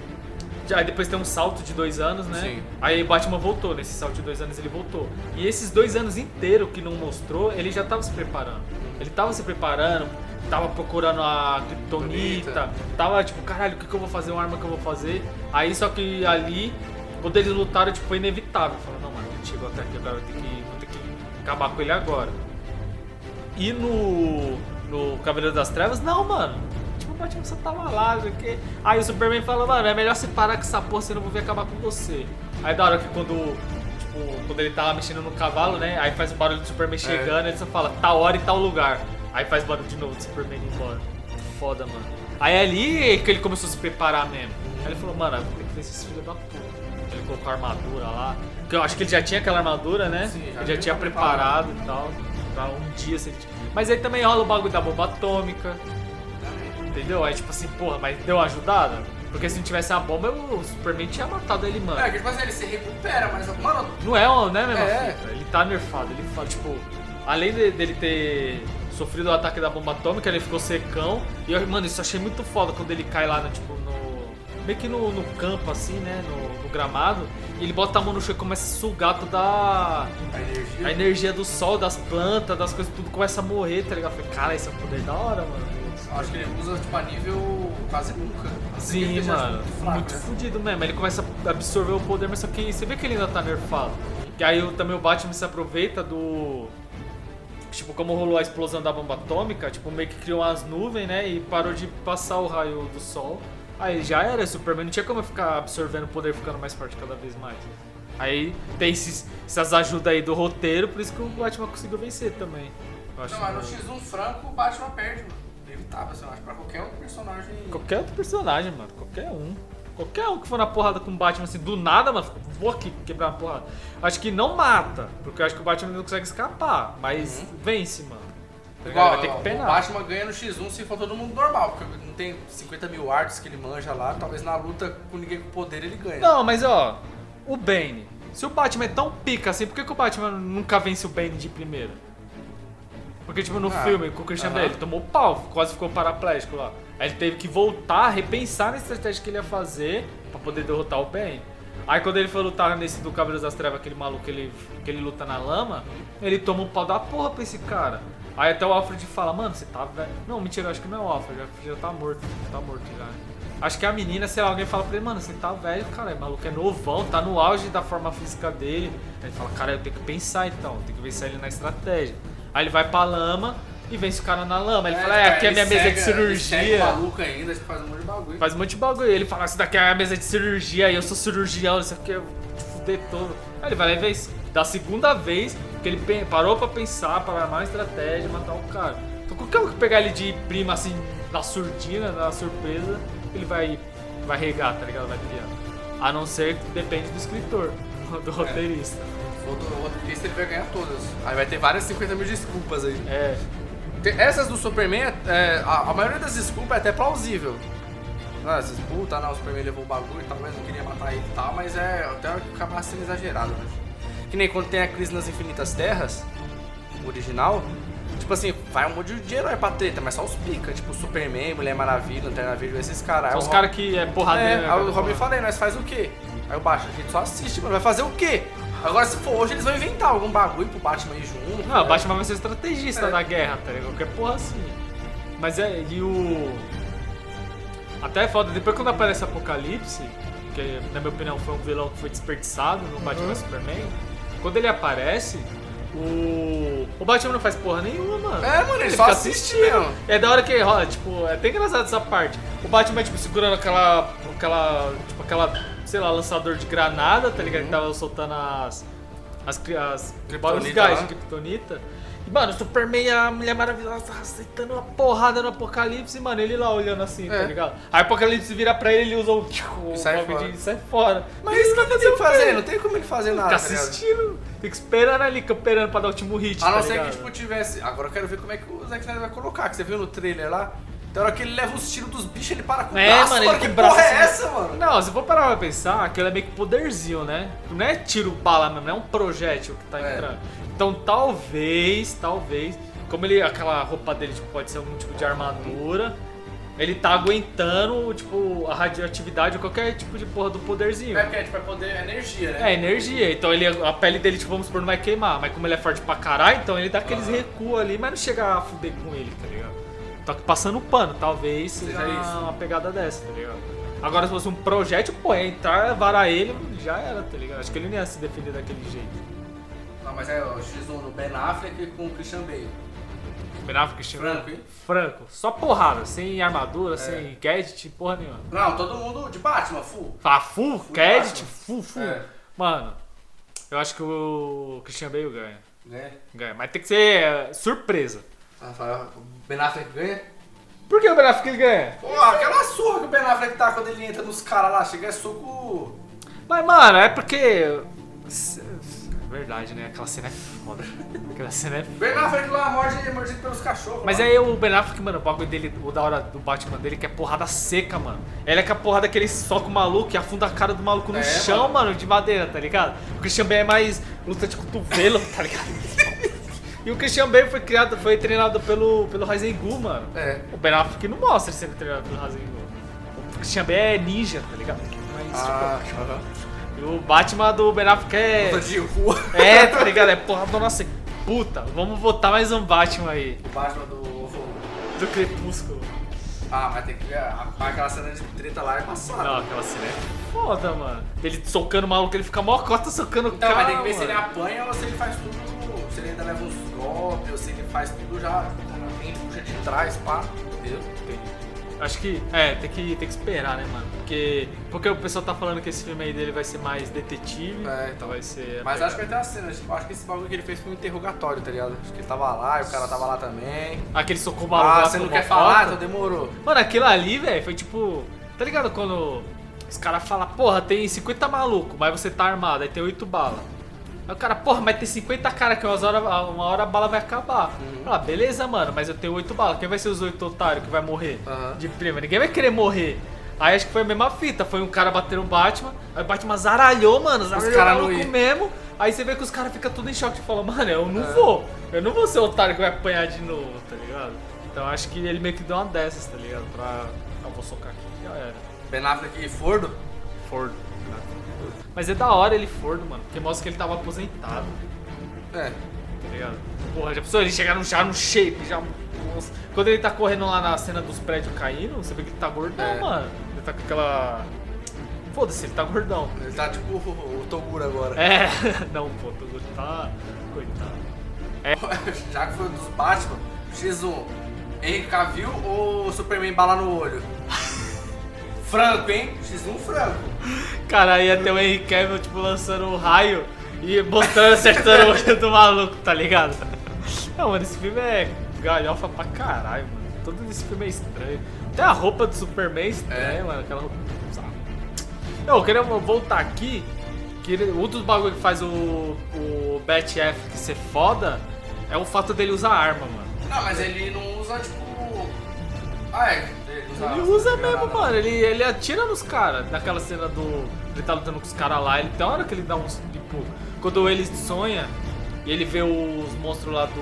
Aí depois tem um salto de dois anos, né? Sim. Aí o Batman voltou, nesse salto de dois anos ele voltou. E esses dois anos inteiros que não mostrou, ele já tava se preparando. Ele tava se preparando, tava procurando a Kryptonita, tava tipo, caralho, o que, que eu vou fazer, uma arma que eu vou fazer. Aí só que ali, quando eles lutaram, tipo, foi inevitável. Falou, não, mano, a gente chegou até aqui agora, eu tenho que, vou ter que acabar com ele agora. E no, no Cavaleiro das Trevas, não, mano. Tipo, o Batman só tava lá, o quê. Aí o Superman fala, mano, é melhor você parar com essa porra, senão eu vou acabar com você. Aí da hora que quando, tipo, quando ele tava mexendo no cavalo, né? Aí faz o barulho do Superman chegando, ele só fala, tal hora e tal lugar. Aí faz barulho de novo do Superman indo embora. Foda, mano. Aí é ali que ele começou a se preparar mesmo. Aí ele falou, mano, eu vou ter que ver esses filhos da puta. Ele colocou a armadura lá. Porque eu acho que ele já tinha aquela armadura, né? Sim, já ele já tinha tinha preparado. preparado e tal. Pra um dia. Mas aí também rola o bagulho da bomba atômica. Entendeu? Aí tipo assim, porra, mas deu uma ajudada? Porque se não tivesse a bomba, o Superman tinha matado ele, mano. É, que tipo assim, ele se recupera, mas, mano, Não é, não é a mesma É. fita. Ele tá nerfado. Ele fala, tipo, além de- dele ter sofrido o ataque da bomba atômica, ele ficou secão. E eu, mano, isso eu achei muito foda quando ele cai lá, no, tipo, no. Meio que no, no campo, assim, né? No, no gramado. Ele bota a mão no chão e começa a sugar toda a, a energia. a energia do sol, das plantas, das coisas, tudo começa a morrer, tá ligado? Eu falei, cara, esse é um poder da hora, mano. Acho que ele usa, tipo, a nível quase nunca. Sim, mano. tipo, fraco, Muito né? fudido mesmo. Ele começa a absorver o poder, mas só que você vê que ele ainda tá nerfado. Que aí também o Batman se aproveita do. tipo, como rolou a explosão da bomba atômica, tipo, meio que criou umas nuvens, né? E parou de passar o raio do sol. Aí já era, Superman não tinha como ficar absorvendo o poder ficando mais forte cada vez mais. Aí tem esses, essas ajudas aí do roteiro, por isso que o Batman conseguiu vencer também. Não, mas no que- X1 franco o Batman perde, mano. Inevitável, assim, eu acho, pra qualquer outro personagem. Qualquer outro personagem, mano. Qualquer um. Qualquer um que for na porrada com o Batman assim, do nada, mano, vou aqui quebrar uma porrada. Acho que não mata, porque eu acho que o Batman não consegue escapar, mas vence, mano. Tá? Igual, Vai ter que o penar. Batman ganha no X1 se for todo mundo normal, porque não tem 50 mil artes que ele manja lá, talvez na luta com ninguém com poder ele ganha. Não, mas ó, o Bane. Se o Batman é tão pica assim, por que, que o Batman nunca vence o Bane de primeira? Porque, tipo, no Ah, filme, com o Christian aham. Bale, ele tomou pau, quase ficou paraplégico lá. Aí ele teve que voltar, repensar na estratégia que ele ia fazer pra poder derrotar o Bane. Aí quando ele foi lutar nesse do Cavaleiros das Trevas, aquele maluco que ele, que ele luta na lama, ele toma um pau da porra pra esse cara. Aí até o Alfred fala, mano, você tá velho. Não, mentira, eu acho que não é o Alfred, já, já tá morto, já tá morto já. Acho que a menina, sei lá, alguém fala pra ele, mano, você tá velho, cara, o maluco é novão, tá no auge da forma física dele. Aí ele fala, cara, eu tenho que pensar então, tenho que vencer ele na estratégia. Aí ele vai pra lama e vence o cara na lama. Ele fala, é, aqui é a minha mesa de cirurgia. maluco ainda, ele faz um monte de bagulho. Faz um monte de bagulho. Ele fala, isso daqui é a mesa de cirurgia, eu sou cirurgião, isso aqui te fuder todo. Aí ele vai lá e vence. Da segunda vez que ele parou pra pensar, para armar uma estratégia, matar o cara. Então qualquer um que pegar ele de prima, assim, na surdina, na surpresa, ele vai, vai regar, tá ligado? Vai criar. A não ser que depende do escritor, [LAUGHS] do roteirista. O do roteirista ele vai ganhar todas. Aí vai ter várias 50 mil desculpas aí. É. Essas do Superman, é, a, a maioria das desculpas é até plausível. Ah, esses puta, não, o Superman levou o bagulho e tal, mas não queria matar ele e tal, mas é até acaba sendo exagerado, né? Que nem quando tem a crise nas Infinitas Terras, o original, tipo assim, vai um monte de herói pra treta, mas só os pica, tipo Superman, Mulher Maravilha, Lanterna Verde, esses caras. São os caras que é porradeiro. é, né, aí o? Robin falei, nós faz o quê? Aí o Batman, a gente só assiste, mano, vai fazer o quê? Agora se for hoje, eles vão inventar algum bagulho pro Batman ir junto. Não, o né? Batman vai ser estrategista É. da guerra, tá ligado? Qualquer porra assim. Mas é, e o. Até é foda, depois quando aparece Apocalipse, que na minha opinião foi um vilão que foi desperdiçado no Batman vs Superman, quando ele aparece, o. O Batman não faz porra nenhuma, mano. É, mano, ele só fica assiste mesmo. É da hora que rola, tipo, é até engraçado essa parte. O Batman, tipo, segurando aquela. aquela. Tipo, aquela, sei lá, lançador de granada, tá ligado? Que tava soltando as. as, as Kryptonita os gás de Kryptonita. E, mano, o Superman e a Mulher Maravilhosa aceitando uma porrada no Apocalipse, mano, ele lá olhando assim, tá É. ligado? Aí o Apocalipse vira pra ele, ele usa o. o sai fora. de sai fora. Mas isso que ele tem que fazer, não tem como ele fazer nada. Fica tá assistindo, fica esperando ali, camperando pra dar o último hit. A não tá ser que, tipo, tivesse. Agora eu quero ver como é que o Zack Snyder vai colocar, que você viu no trailer lá. Tem hora que ele leva os tiros dos bichos ele para com o É, braço, mano, mano. Que porra é assim. essa, mano? Não, se for parar pra pensar, aquilo é meio que poderzinho, né? Não é tiro bala mesmo, não é um projétil que tá É. entrando. Então talvez, talvez, como ele, aquela roupa dele tipo, pode ser algum tipo de armadura, ele tá aguentando, tipo, a radioatividade ou qualquer tipo de porra do poderzinho. É porque tipo, é poder energia, né? É, energia. Então ele, a pele dele, tipo, vamos supor, não vai queimar. Mas como ele é forte pra caralho, então ele dá aqueles recuos ali, mas não chega a fuder com ele, tá ligado? Tá passando pano, talvez seja, Seja isso. uma pegada dessa, tá ligado? Agora se fosse um projétil, pô, é entrar, varar ele, já era, tá ligado? Acho que ele não ia se defender daquele jeito. Não, mas é o X1 do Ben Affleck com o Christian Bale. Ben Affleck, Christian. Franco, hein? Franco. Só porrada, sem armadura, É. sem gadget, porra nenhuma. Não, todo mundo de Batman, full. Fala full, gadget, Batman. full, full. É. Mano, eu acho que o Christian Bale ganha. Né? Ganha. Mas tem que ser é, surpresa. Ah, Ben Affleck ganha? Por que o Ben Affleck ganha? Porra, aquela surra que o Ben Affleck tá quando ele entra nos caras lá, chega é soco. Mas, mano, é porque. Verdade, né? Aquela cena é foda. [LAUGHS] Aquela cena é foda. Ben Affleck lá morde, mordido pelos cachorros. Mas aí o Ben Affleck, mano, o bagulho dele, o da hora do Batman dele, que é porrada seca, mano. Ele é com a porrada que ele soca o maluco e afunda a cara do maluco no É, chão, mano. de madeira, tá ligado? O Christian Bale é mais luta de cotovelo, tá ligado? [LAUGHS] E o Christian Bale foi criado, foi treinado pelo, pelo Rasengu, mano. É. O Ben Affleck não mostra ele sendo treinado pelo Rasengu. O Christian Bale é ninja, tá ligado? Mas, Ah, tipo, aham. E o Batman do Ben Affleck é... Luta de rua. É, tá ligado? É porra do nossa puta. Vamos botar mais um Batman aí. O Batman do. Do Crepúsculo. Ah, mas tem que ver. a- Aquela cena de treta lá é passada. Não, aquela cena é foda, mano. Ele socando o maluco, ele fica mó cota socando o Então, cara. mas tem que ver se ele mano. apanha ou se ele faz tudo se ele ainda leva uns golpes, ou se ele faz tudo já. Quem puxa de trás, pá. Entendeu? Acho que, é, tem que, tem que esperar, né, mano? Porque, porque o pessoal tá falando que esse filme aí dele vai ser mais detetive, É, então vai ser... Mas acho que vai ter uma cena, tipo, acho que esse bagulho que ele fez foi um interrogatório, tá ligado? Acho que ele tava lá e o cara tava lá também. Aquele socou maluco Ah, você não quer falar? foto. Então demorou. Mano, aquilo ali, velho, foi tipo. Tá ligado quando os caras falam, porra, tem 50 maluco, mas você tá armado, aí tem 8 balas. Aí o cara, porra, mas tem 50 cara que umas hora, uma hora a bala vai acabar. Uhum. Fala, beleza, mano, mas eu tenho 8 balas. Quem vai ser os 8 otários que vai morrer? Aham. De prima, ninguém vai querer morrer. Aí acho que foi a mesma fita, foi um cara bater no Batman, aí o Batman zaralhou, mano, zaralhou o cara iam. mesmo. Aí você vê que os caras ficam tudo em choque e falam, mano, eu não É. vou. Eu não vou ser o otário que vai apanhar de novo, tá ligado? Então acho que ele meio que deu uma dessas, tá ligado? Pra. Eu vou socar aqui, já era. Ben Affleck e Fordo. Fordo. né? Mas é da hora ele Fordo, mano, porque mostra que ele tava aposentado, É. tá ligado? Porra, já pensou ele chegar no, já no shape, já. Nossa. Quando ele tá correndo lá na cena dos prédios caindo, você vê que ele tá gordão, É. mano. Ele tá com aquela. Foda-se, ele tá gordão. Ele tá tipo o, o Toguro agora. É, [LAUGHS] não, pô, tu tá. Coitado. [LAUGHS] Já que foi dos Batman, X1, Henry Cavill ou Superman bala no olho? [LAUGHS] Franco, hein? X1 franco. Cara, ia ter o Henry Cavill, tipo, lançando um raio e botando, acertando o olho do maluco, tá ligado? Não, mano, esse filme é galhofa pra caralho, mano. Todo esse filme é estranho. Até a roupa do Superman é estranha, É. mano. Aquela roupa. sabe? Não, eu queria voltar aqui. Que ele- um dos bagulho que faz o, o Bat F ser foda é o fato dele usar arma, mano. Não, mas ele não usa tipo. Ah, é. Ele usa, mesmo, mano. Ele, ele atira nos caras. Naquela cena do. Ele tá lutando com os caras lá. Ele tem hora que ele dá uns. Tipo. Quando ele sonha e ele vê os monstros lá do,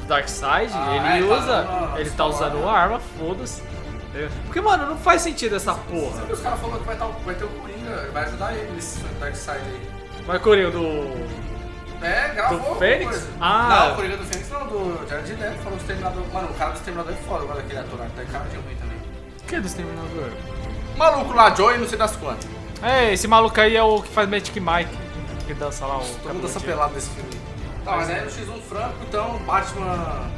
do Dark Side, Ah, ele tá usa. a ele tá usando né? arma, foda-se. É. Porque, mano, não faz sentido essa porra. Sabe que os caras falaram que vai, tá, vai ter o Coringa, vai ajudar ele nesse Dark Side aí. Mas Corinho do. É, gravou. Do Fênix? Ah. Não, o Coringa do Fênix não, do Jared Leto falou do Exterminador. Mano, o cara do Exterminador é foda, agora aquele ator lá, tá cara de ruim também. Que é do Exterminador? O maluco lá, Joey, não sei das quantas. É, esse maluco aí é o que faz Magic Mike. Que dança lá o. Todo mundo dança pelado nesse filme. Tá, mas aí no X1 franco, então Batman.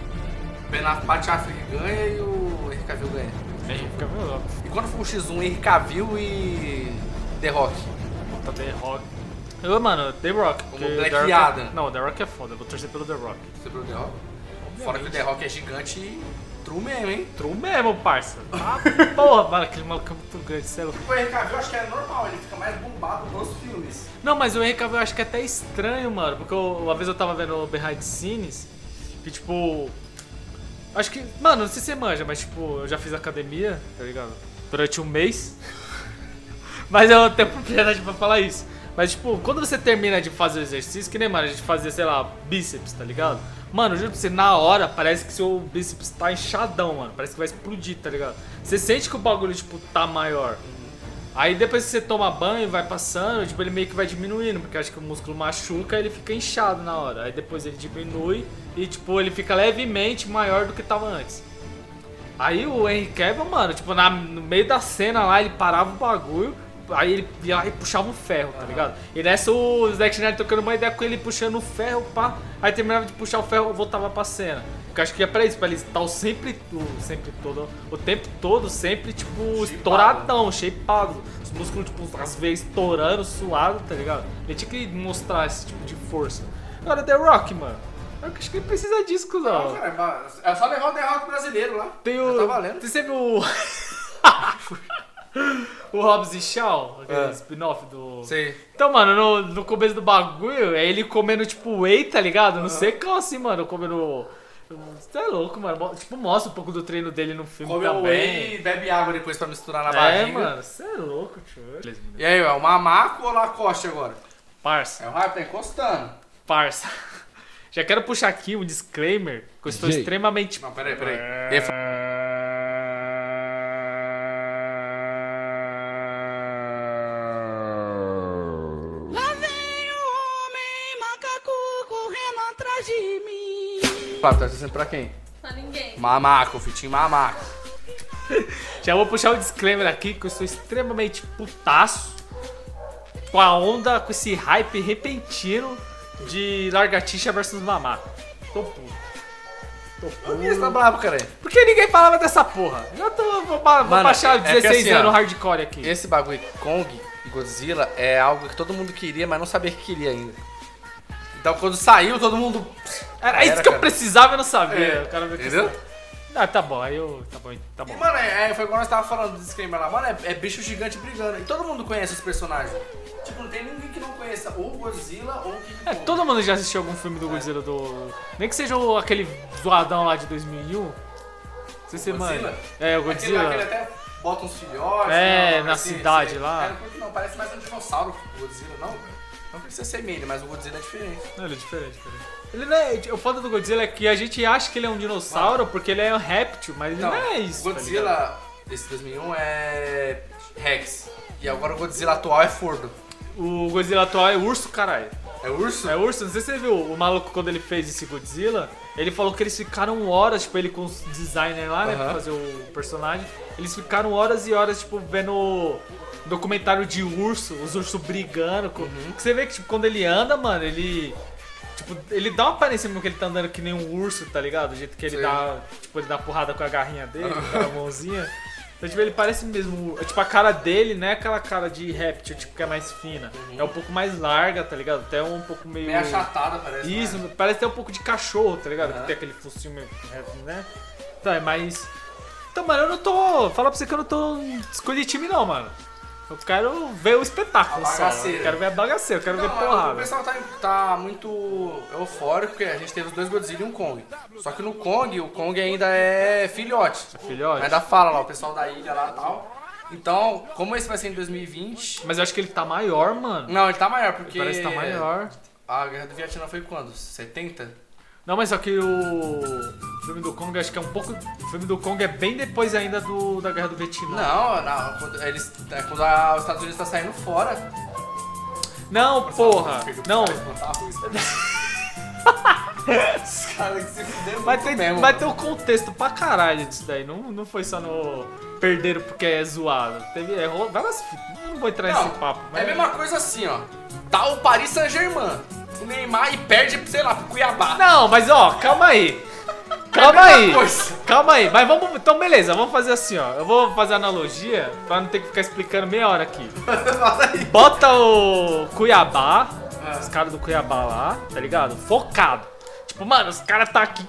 Ben Affleck, Bat Affleck ganha e o Henry Cavill ganha. É, fica meio louco. E quando for o X1, Henry Cavill e. The Rock. Puta, The Rock. Eu, mano, The Rock. porque Black The Rock é- Adam. Não, The Rock é foda. Eu vou torcer pelo The Rock. Você viu o The Rock? Fora que o The Rock é gigante e true mesmo, hein? True mesmo, parça. Ah, [LAUGHS] porra, mano, aquele maluco é muito grande, cê é louco. O Henry Cavill eu acho que é normal, ele fica mais bombado nos filmes. Não, mas o Henry Cavill eu acho que é até estranho, mano. Porque eu- uma vez eu tava vendo o Behind the Scenes, que tipo. Acho que. Mano, não sei se você manja, mas tipo, eu já fiz academia, tá ligado? Durante um mês. [LAUGHS] mas eu tenho propriedade pra falar isso. Mas, tipo, quando você termina de fazer o exercício, que nem, mano, a gente fazia, sei lá, bíceps, tá ligado? Mano, juro pra você, na hora, parece que seu bíceps tá inchadão, mano. Parece que vai explodir, tá ligado? Você sente que o bagulho, tipo, tá maior. Aí depois que você toma banho e vai passando, tipo, ele meio que vai diminuindo, porque acho que o músculo machuca e ele fica inchado na hora. Aí depois ele diminui e, tipo, ele fica levemente maior do que tava antes. Aí o Henry mano, tipo, na, no meio da cena lá, ele parava o bagulho, aí ele ia lá e puxava o ferro, tá ligado? E nessa o Zack Snyder trocando uma ideia com ele puxando o ferro, pá, aí terminava de puxar o ferro e voltava pra cena. Porque acho que é pra isso, pra ele estar sempre, o, sempre todo, o tempo todo, sempre, tipo, estouradão, shapeado. Os músculos, tipo, às vezes estourando, suado, tá ligado? Ele tinha que mostrar esse tipo de força. Agora, The Rock, mano, eu acho que ele precisa disso, cuzão. Não, cara, é só levar o The Rock brasileiro lá. Tem Já o. Tá valendo. Tem sempre o. [LAUGHS] o Hobbs e Shaw, aquele É. spin-off do. Sei. Então, mano, no, no começo do bagulho, é ele comendo, tipo, whey, tá ligado? Não sei como assim, mano, comendo. Você é louco, mano. Tipo, mostra um pouco do treino dele no filme Come o também. whey e bebe água depois pra misturar na É, barriga. mano, você é louco, tio. E aí, é o Mamaco ou Lacoste agora? Parça, É o hype, tá encostando. parça. [LAUGHS] Já quero puxar aqui um disclaimer, que eu estou Jay. extremamente. Não, peraí, peraí. É. Fábio, tá torcendo pra quem? Pra ninguém. Mamaco, fitinho Mamaco. [LAUGHS] Já vou puxar o disclaimer aqui que eu sou extremamente putaço com a onda, com esse hype repentino de Largatixa versus Mamá. Tô puto. Tô Por que você tá puto. bravo, cara? Porque ninguém falava dessa porra. Eu tô, vou, vou Mano, baixar é- é que 16 assim, anos hardcore aqui. Esse bagulho Kong e Godzilla é algo que todo mundo queria, mas não sabia que queria ainda. Então quando saiu, todo mundo. Era, Era, isso que eu cara. precisava e não sabia. É, O cara com entendeu? Ah, tá bom, aí eu. Tá bom, tá E, bom. mano, é, é, foi igual nós tava falando do disclaimer lá, mano, é, é bicho gigante brigando. E todo mundo conhece os personagens. Tipo, não tem ninguém que não conheça ou o Godzilla ou o King É, Kong. todo mundo já assistiu algum filme do Godzilla do. Nem que seja o- aquele zoadão lá de 2001. Não sei se, Godzilla? mano. É, o Aquele Godzilla. lá que ele até bota uns filhotes. É, não, na esse- cidade esse- lá. É, não parece mais um dinossauro que o Godzilla, não. Não precisa ser meio, mas o Godzilla é diferente. Não, ele é diferente, diferente. Ele não é, o foda do Godzilla é que a gente acha que ele é um dinossauro porque ele é um réptil, mas ele não, é isso. o tá? Godzilla, esse 2001 é Rex. E agora o Godzilla atual é Fordo. o Godzilla atual é urso, caralho. É urso? É urso, não sei se você viu, o maluco quando ele fez esse Godzilla, ele falou que eles ficaram horas, tipo, ele com os designers lá, né, pra Aham. fazer o personagem, eles ficaram horas e horas, tipo, vendo documentário de urso, os ursos brigando. Com... Uhum. Que você vê que, tipo, quando ele anda, mano, ele. Tipo, ele dá uma aparência mesmo que ele tá andando que nem um urso, tá ligado? Do jeito que ele Sim. dá. Tipo, ele dá porrada com a garrinha dele, com a mãozinha. Então, tipo, ele parece mesmo. Tipo, a cara dele não é aquela cara de réptil, tipo, que é mais fina. É um pouco mais larga, tá ligado? Até um pouco meio. Meio achatada, parece. Isso, né? parece ter um pouco de cachorro, tá ligado? Aham. Que tem aquele focinho meio, né? Então, é mais. Então, mano, eu não tô. Fala pra você que eu não tô escolhi time, não, mano. Eu quero ver o espetáculo A só. Eu quero ver a bagaceira, eu quero ver mas O porrada. pessoal tá, tá muito eufórico porque a gente teve os dois Godzilla e um Kong. Só que no Kong, o Kong ainda é filhote. Filhote. Ainda fala lá, o pessoal da ilha lá e tal. Então, como esse vai ser em 2020. Mas eu acho que ele tá maior, mano. Não, ele tá maior, porque. Parece que tá maior. A guerra do Vietnã foi quando? 70? Não, mas só que o filme do Kong, acho que é um pouco. O filme do Kong é bem depois ainda do, da Guerra do Vietnã. Não, não quando, eles, é quando a- os Estados Unidos tá saindo fora. Não, porra. Não. [LAUGHS] Os caras que se fuderam mesmo. vai ter um contexto pra caralho disso daí. Não, não foi só no. Perderam porque é zoado. Teve. É, ro- várias. Não vou entrar Não, nesse papo. é a mesma coisa assim, ó. Tá o Paris Saint-Germain, o Neymar e perde, sei lá, pro Cuiabá. Não, mas ó, calma aí. Calma É aí. coisa. Calma aí. Mas vamos. Então, beleza, vamos fazer assim, ó. Eu vou fazer analogia pra não ter que ficar explicando meia hora aqui. [LAUGHS] Bota o Cuiabá, Ah. os caras do Cuiabá lá, tá ligado? Focado. Tipo, mano, os caras tá aqui,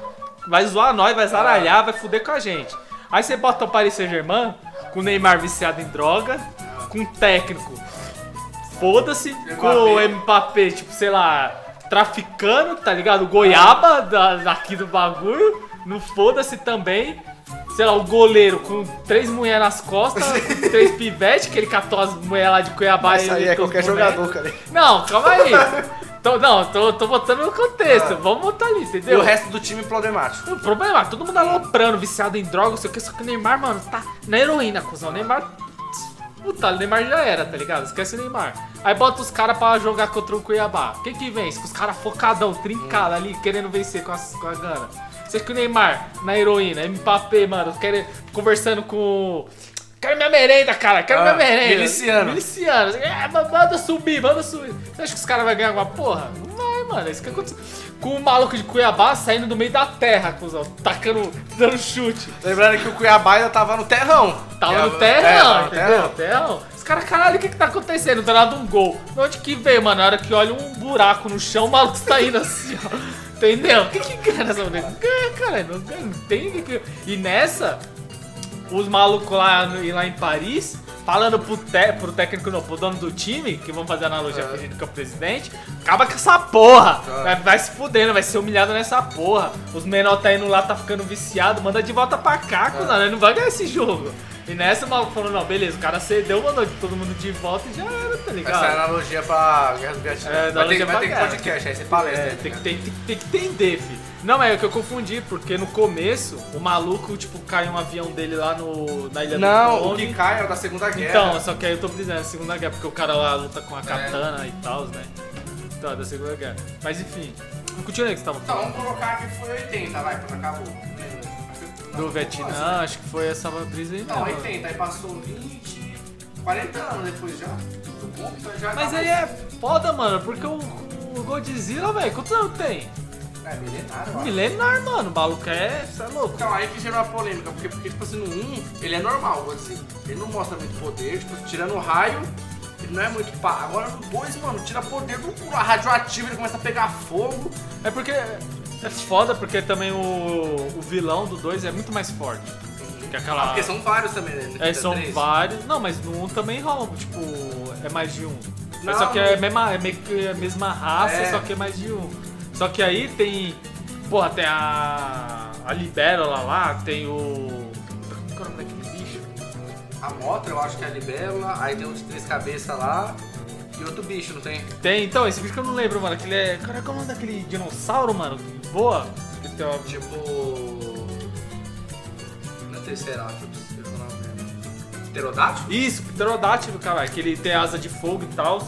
vai zoar nós, vai zaralhar, vai fuder com a gente. Aí você bota o Paris Saint-Germain com o Neymar viciado em droga, com um técnico, foda-se, com o Mbappé, tipo, sei lá, traficando, tá ligado? Goiaba da, daqui do bagulho, no foda-se também. Sei lá, o goleiro com três mulheres nas costas, com [LAUGHS] três pivetes, que ele catou as mulheres lá de Cuiabá Isso e aí é qualquer jogador, cara. Não, calma aí. [LAUGHS] Tô, não, tô, tô botando no contexto. Vamos botar ali, E entendeu? o resto do time problemático. O problema é, todo mundo aloprando, viciado em droga, não sei o que, só que o Neymar, mano, tá na heroína, cuzão. O Neymar. Puta, o Neymar já era, tá ligado? Esquece o Neymar. Aí bota os caras pra jogar contra o Cuiabá. Quem que vence? Com os caras focadão, trincado ali, querendo vencer com, as, com a gana. Você que o Neymar na heroína, Mbappé, mano, querendo, conversando com. Quero minha merenda, cara, quero Ah, minha merenda. miliciano. Miliciano. É, ma- manda subir, manda subir. Você acha que os caras vão ganhar alguma porra? Não vai, mano. É isso que aconteceu. Com o maluco de Cuiabá saindo do meio da terra, cuzão. Tacando, dando chute. Lembrando que o Cuiabá ainda tava no terrão. Tava no É, terrão, no entendeu? terrão. Terrão. Os caras, caralho, o que que tá acontecendo? Do nada um gol. De onde que veio, mano? Na hora que olha um buraco no chão, o maluco está indo assim, ó. Entendeu? O que que ganha nessa mulher? Ganha, cara. Não ganha, não tem. E nessa, os malucos lá, no- lá em Paris, falando pro, te- pro técnico, não, pro dono do time, que vão fazer analogia fingindo que é o presidente, acaba com essa porra. Vai, vai se fudendo, vai ser humilhado nessa porra. Os menor tá indo lá, tá ficando viciado, manda de volta pra cá, cuzão, né? não vai ganhar esse jogo. E nessa o maluco falou, não, beleza, o cara cedeu, mandou todo mundo de volta e já era, tá ligado? Essa é analogia pra Guerra do Vietnã. É, vai ter, analogia vai ter podcast, aí você palestra. É, né? tem, que- tem, tem, tem que entender, fi. Não, é o que eu confundi, porque no começo, o maluco, tipo, caiu um avião dele lá no, na ilha do Não, o que cai é o da Segunda Guerra. Então, só que aí eu tô brisando, é a Segunda Guerra, porque o cara lá luta com a katana e tal, né? Então, é da Segunda Guerra. Mas enfim, continua aí que você tava Então, falando. vamos colocar que foi 80, vai, quando acabou. Do Vietnã, acho que foi essa brisa aí Não, mesmo. 80, aí passou 20, 40 anos depois já. Do ponto, então já Mas aí é foda, mano, porque o, o Godzilla, velho, quantos anos tem? É milenário, ó. Milenar, mano. O maluco é. Você é louco. Então, aí que gerou a polêmica, porque, porque tipo assim, no 1, ele é normal, dizer. Ele não mostra muito poder, tipo, tirando o raio, ele não é muito pá. Agora no 2, mano, tira poder do radioativo, ele começa a pegar fogo. É porque. É foda porque também o, o vilão do 2 é muito mais forte. Que aquela. Ah, porque são vários também, né? É, são Três. vários. Não, mas no 1 também rola, tipo, é mais de um. Não, só que é, a mesma, é meio que a mesma raça, É. só que é mais de um. Só que aí tem. Porra, tem a. A Libélula lá, tem o. Qual que é o nome daquele bicho? A Motra, eu acho que é a libélula, aí tem outros três cabeças lá, e outro bicho, não tem? Tem, então, esse bicho que eu não lembro, mano. Aquele é. Cara, qual é o nome daquele dinossauro, mano? que Voa? Que tem uma- Tipo... Não é Triceratops, eu nome. Pterodátilo? Isso, pterodátilo, caralho, que ele tem asa de fogo e tal.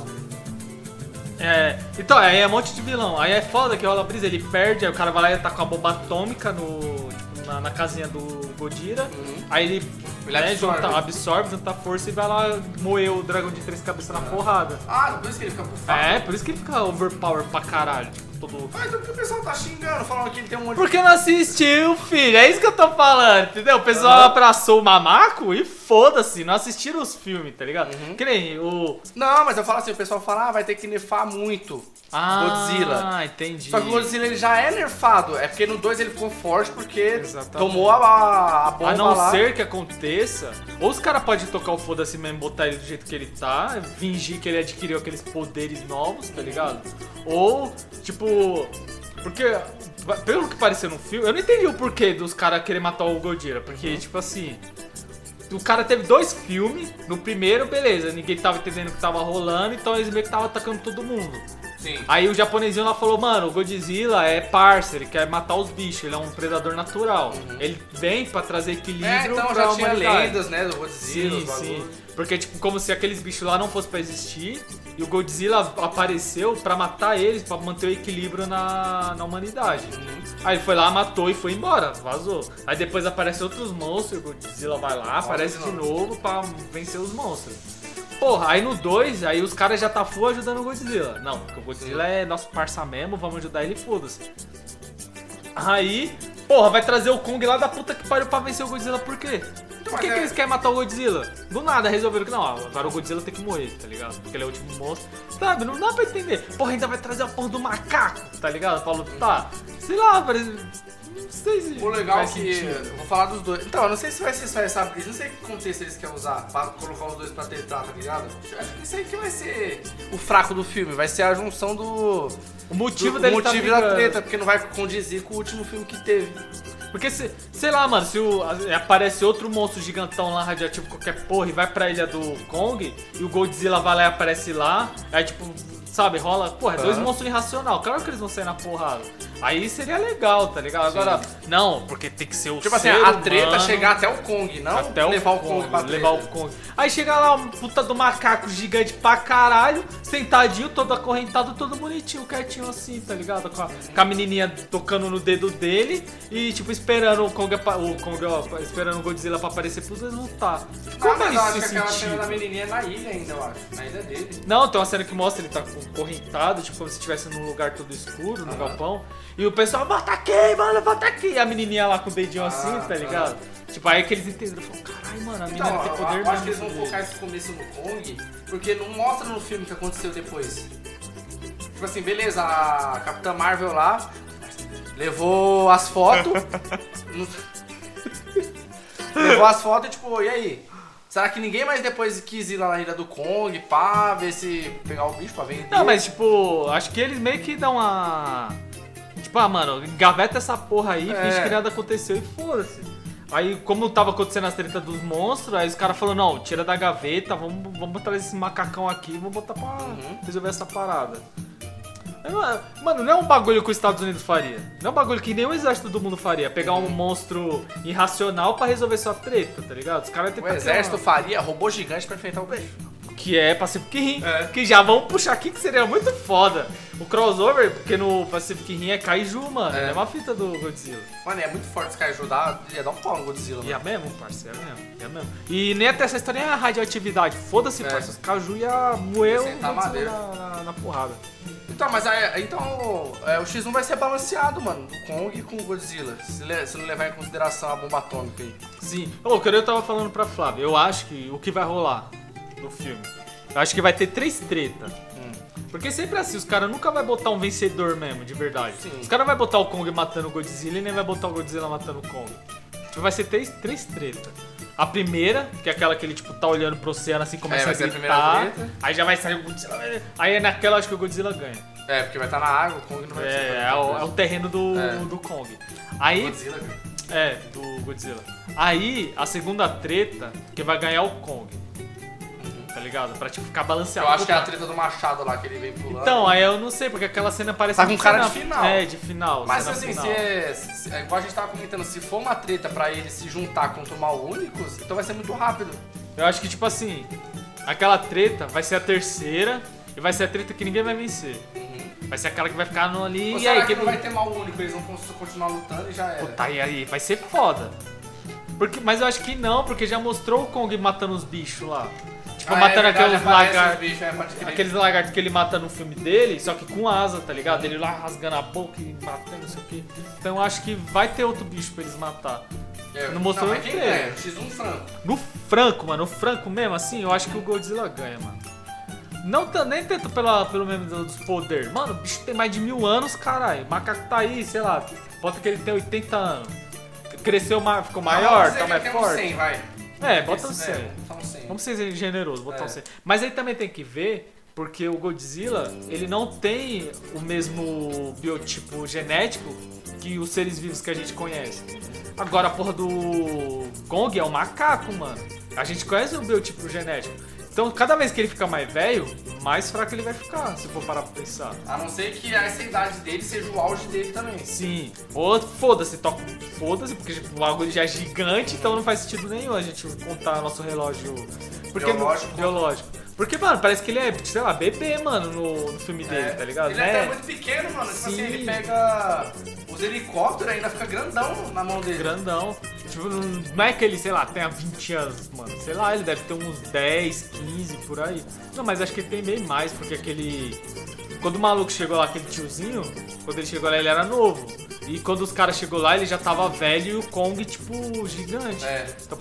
É, então, aí é um monte de vilão. Aí é foda que rola a brisa, ele perde, aí o cara vai lá e tá com a bomba atômica no, tipo, na, na casinha do Godira. Aí ele, Ele né, absorve. Junta, absorve, junta força e vai lá moer o dragão de três cabeças na porrada. Ah, por isso que ele fica por. É, por isso que ele fica overpower pra caralho. Todo. Ah, então por que o pessoal tá xingando, falando que ele tem um monte. Porque não assistiu, filho. É isso que eu tô falando, entendeu? O pessoal Aham. abraçou o mamaco e foda-se, não assistiram os filmes, tá ligado? Uhum. Que nem o. Não, mas eu falo assim, o pessoal fala, ah, vai ter que nerfar muito Godzilla. Ah, entendi. Só que o Godzilla ele já é nerfado, é porque no 2 ele ficou forte porque Exatamente. tomou a, a, a bomba A não lá. ser que aconteça, ou os caras podem tocar o foda-se mesmo, botar ele do jeito que ele tá, fingir que ele adquiriu aqueles poderes novos, tá ligado? Ou, tipo. Porque, pelo que pareceu no filme, eu não entendi o porquê dos caras querer matar o Godzilla. Porque, Uhum. tipo assim. O cara teve dois filmes. No primeiro, beleza, ninguém tava entendendo o que tava rolando, então eles meio que tava atacando todo mundo. Sim. Aí o japonesinho lá falou, mano, o Godzilla é parça, ele quer matar os bichos, ele é um predador natural. Ele vem pra trazer equilíbrio Uhum. É, então pra já tinha humanidade. lendas, né, do Godzilla, Sim, sim. Porque, tipo, como se aqueles bichos lá não fossem pra existir, e o Godzilla apareceu pra matar eles, pra manter o equilíbrio na, na humanidade. Aí ele foi lá, matou e foi embora, vazou. Aí depois aparecem outros monstros, o Godzilla vai lá, aparece de de novo pra vencer os monstros. Porra, aí no 2, aí os caras já tá full ajudando o Godzilla. Não, porque o Godzilla é nosso parça mesmo, vamos ajudar ele, foda-se. Aí, porra, vai trazer o Kong lá da puta que pariu pra vencer o Godzilla, por quê? Por mas que, é- que eles querem matar o Godzilla? Do nada resolveram que não, agora o Godzilla tem que morrer, tá ligado? Porque ele é o último monstro. Sabe, não dá pra entender. Porra, ainda vai trazer a porra do macaco, tá ligado? Paulo, tá, sei lá, parece. O legal é que. vou falar dos dois. Então, eu não sei se vai ser só essa brisa, não sei que contexto eles querem usar pra colocar os dois pra tentar, tá ligado? Eu acho que isso aí que vai ser o fraco do filme, vai ser a junção do. O motivo do dele tá motivo da brigando. treta, porque não vai condizir com o último filme que teve. Porque, se, sei lá, mano, se o- aparece outro monstro gigantão lá, radioativo, qualquer porra, e vai pra ilha do Kong, e o Godzilla vai lá e aparece lá, aí tipo, sabe, rola, porra, é dois monstros irracional, claro que eles vão sair na porrada. Aí seria legal, tá ligado? Agora, não, porque tem que ser o Tipo assim, a treta humano, chegar até o Kong, não até levar o Kong, Kong pra levar o Kong. Aí chega lá um puta do macaco gigante pra caralho, sentadinho, todo acorrentado, todo bonitinho, quietinho assim, tá ligado? Com a, com a menininha tocando no dedo dele e, tipo, esperando o Kong, o Kong ó, esperando o Godzilla pra aparecer pros dois lutar. Não, Como mas é eu acho que aquela cena da menininha é na ilha ainda, eu acho. Na ilha dele. Não, tem uma cena que mostra ele tá correntado, tipo, como se estivesse num lugar todo escuro, no galpão. E o pessoal, bota aqui, mano, bota aqui. E a menininha lá com o dedinho assim, tá ligado? Tipo, aí que eles entenderam, falaram, caralho, mano, a menina Então, tem poder eu acho que eles mesmo. vão focar esse começo no Kong, porque não mostra no filme o que aconteceu depois. Tipo assim, beleza, a Capitã Marvel lá levou as fotos. [LAUGHS] [LAUGHS] levou as fotos e tipo, e aí? Será que ninguém mais depois quis ir lá na ilha do Kong, pá, ver se pegar o bicho pra vender? Não, mas tipo, acho que eles meio que dão uma. Tipo, ah, mano, engaveta essa porra aí, É. finge que nada aconteceu e foda-se. Aí, como tava acontecendo as tretas dos monstros, aí os caras falaram, não, tira da gaveta, vamos, vamos botar esse macacão aqui e vamos botar pra Uhum. resolver essa parada. Aí, mano, não é um bagulho que os Estados Unidos faria. Não é um bagulho que nenhum exército do mundo faria. Pegar um monstro irracional pra resolver sua treta, tá ligado? Os caras O exército faria robô gigante pra enfrentar o bicho. Que é Pacific Rim. É. Que já vão puxar aqui que seria muito foda. O crossover, porque no Pacific Rim é Kaiju, mano. É, É. uma fita do Godzilla. Mano, é muito forte esse cara ajudar, ia dar um pau no Godzilla, E é mano. mesmo, parceiro, é mesmo. É mesmo. E nem até essa história é a radioatividade. Foda-se, É. parceiro. Os Kaiju ia moer o madeira. na, na- na porrada. Então, mas aí, então é, o X1 vai ser balanceado, mano, do Kong com o Godzilla. Se, le- se não levar em consideração a bomba atômica aí. Sim. Ô, que eu tava falando pra Flávia, eu acho que o que vai rolar no filme, eu acho que vai ter três treta. Hum. Porque sempre é assim, os caras nunca vai botar um vencedor mesmo, de verdade. Sim. Os caras vai botar o Kong matando o Godzilla e nem vai botar o Godzilla matando o Kong. Tipo, vai ser três, três treta. A primeira, que é aquela que ele tipo tá olhando pro oceano assim, começa É, a ser a gritar. treta. aí já vai sair o Godzilla. Aí é naquela eu acho que o Godzilla ganha. É, porque vai estar na água, o Kong não vai. É, é, o, é o terreno do, É. do Kong. Aí Godzilla, é, do Godzilla. Aí, a segunda treta, que vai ganhar o Kong. Tá ligado? Pra tipo, ficar balanceado. Eu acho que é a treta do machado lá que ele vem pulando. Então, aí eu não sei, porque aquela cena parece Tá com muito cara de final. É, de final. Mas cena assim, final. se é, se- é igual a gente tava comentando, se for uma treta pra ele se juntar contra o Mal Únicos, então vai ser muito rápido. Eu acho que, tipo assim, aquela treta vai ser a terceira e vai ser a treta que ninguém vai vencer. Vai ser aquela que vai ficar no ali. Ou e será aí, que que não vai ter Mal Único, eles vão cons- continuar lutando e já era. Puta, e aí vai ser foda. Porque, mas eu acho que não, porque já mostrou o Kong matando os bichos lá. Tipo, Ah, é matando verdade, aqueles lagartos. é. Aqueles lagartos que ele mata no filme dele, só que com asa, tá ligado? Ele lá rasgando a boca e matando, não sei o que. Então eu acho que vai ter outro bicho pra eles matar. É, não mostrou no quem ganha? X1 Franco. No Franco, mano, no Franco mesmo, assim, eu acho que o Godzilla ganha, mano. Não nem tanto pela, pelo mesmo dos poderes. Mano, o bicho tem mais de mil anos, caralho. O macaco tá aí, sei lá, bota que ele tem 80 anos. Cresceu, ficou maior, tá mais forte. 100, vai. É, bota um Esse, 100. É, vamos botar uns 100. Vamos ser generosos, botar É. um 100. Mas aí também tem que ver, porque o Godzilla, ele não tem o mesmo biotipo genético que os seres vivos que a gente conhece. Agora a porra do Kong é um macaco, mano. A gente conhece o biotipo genético. Então, cada vez que ele fica mais velho, mais fraco ele vai ficar, se for parar pra pensar. A não ser que essa idade dele seja o auge dele também. Sim. Ou foda-se, toca. Foda-se, porque tipo, o bagulho já é gigante, então não faz sentido nenhum a gente contar nosso relógio. Porque Biológico. biológico. Porque, mano, parece que ele é, sei lá, bebê, mano, no, no filme dele, É. tá ligado? Ele é até muito pequeno, mano. Tipo assim, Sim. ele pega os helicópteros ainda fica grandão na mão dele. Grandão. Tipo, não não é que ele, sei lá, tenha 20 anos, mano. Sei lá, ele deve ter uns 10, 15 por aí. Não, mas acho que ele tem bem mais, porque aquele. Quando o maluco chegou lá, aquele tiozinho, quando ele chegou lá, ele era novo. E quando os caras chegou lá, ele já tava velho e o Kong, tipo, gigante. É. Então,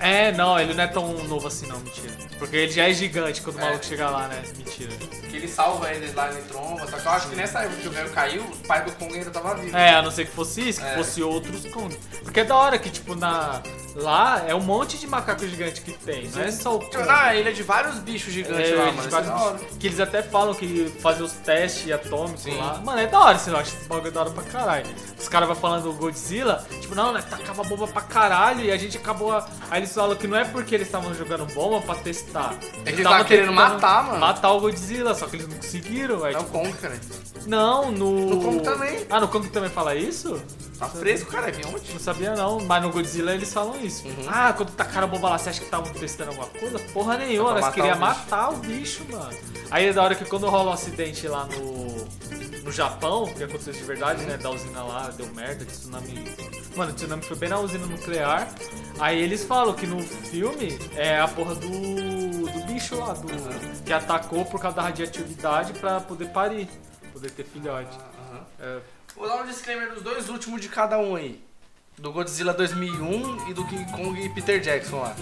É, não, ele não é tão novo assim, não, mentira. Porque ele já é gigante quando o É. maluco chega lá, né? Mentira. Que ele salva eles lá em tromba. Só que eu acho que nessa época que o velho caiu, os pais do Kong ainda estavam vivos. É, a não ser que fosse isso, que É. fosse outros Kong. Porque é da hora que, tipo, na. Lá é um monte de macaco gigante que tem. Não é só o Kong. na ilha de vários bichos gigantes É, lá, de mano. Isso é vários da hora. bichos. Que eles até falam que fazem os testes atômicos Sim. lá. Mano, é da hora esse negócio. Esse bagulho é da hora pra caralho. Os caras vão falando do Godzilla, tipo, não, nós tacava bomba pra caralho e a gente acabou. a- Aí eles falam que não é porque eles estavam jogando bomba pra testar. É eles tavam estavam querendo tentando matar, mano. Matar o Godzilla, só que eles não conseguiram. Aí, É o tipo, Kong, cara. não, no. No Kong também. Ah, no Kong também fala isso? Tá fresco, cara. Vem ontem. Não sabia não, mas no Godzilla eles falam isso. Uhum. Ah, quando tacaram a bomba lá, você acha que estavam testando alguma coisa? Porra nenhuma, nós matar queríamos o bicho. matar o bicho, mano. Aí é da hora que quando rola um acidente lá no, no Japão, que aconteceu de verdade, né? Da usina lá, deu merda, de tsunami. Mano, o tsunami foi bem na usina nuclear. Aí eles falam que no filme é a porra do, do bicho lá, do, que atacou por causa da radioatividade pra poder parir, poder ter filhote. É, Vou dar um disclaimer dos dois últimos de cada um aí. Do Godzilla 2001 e do King Kong e Peter Jackson lá.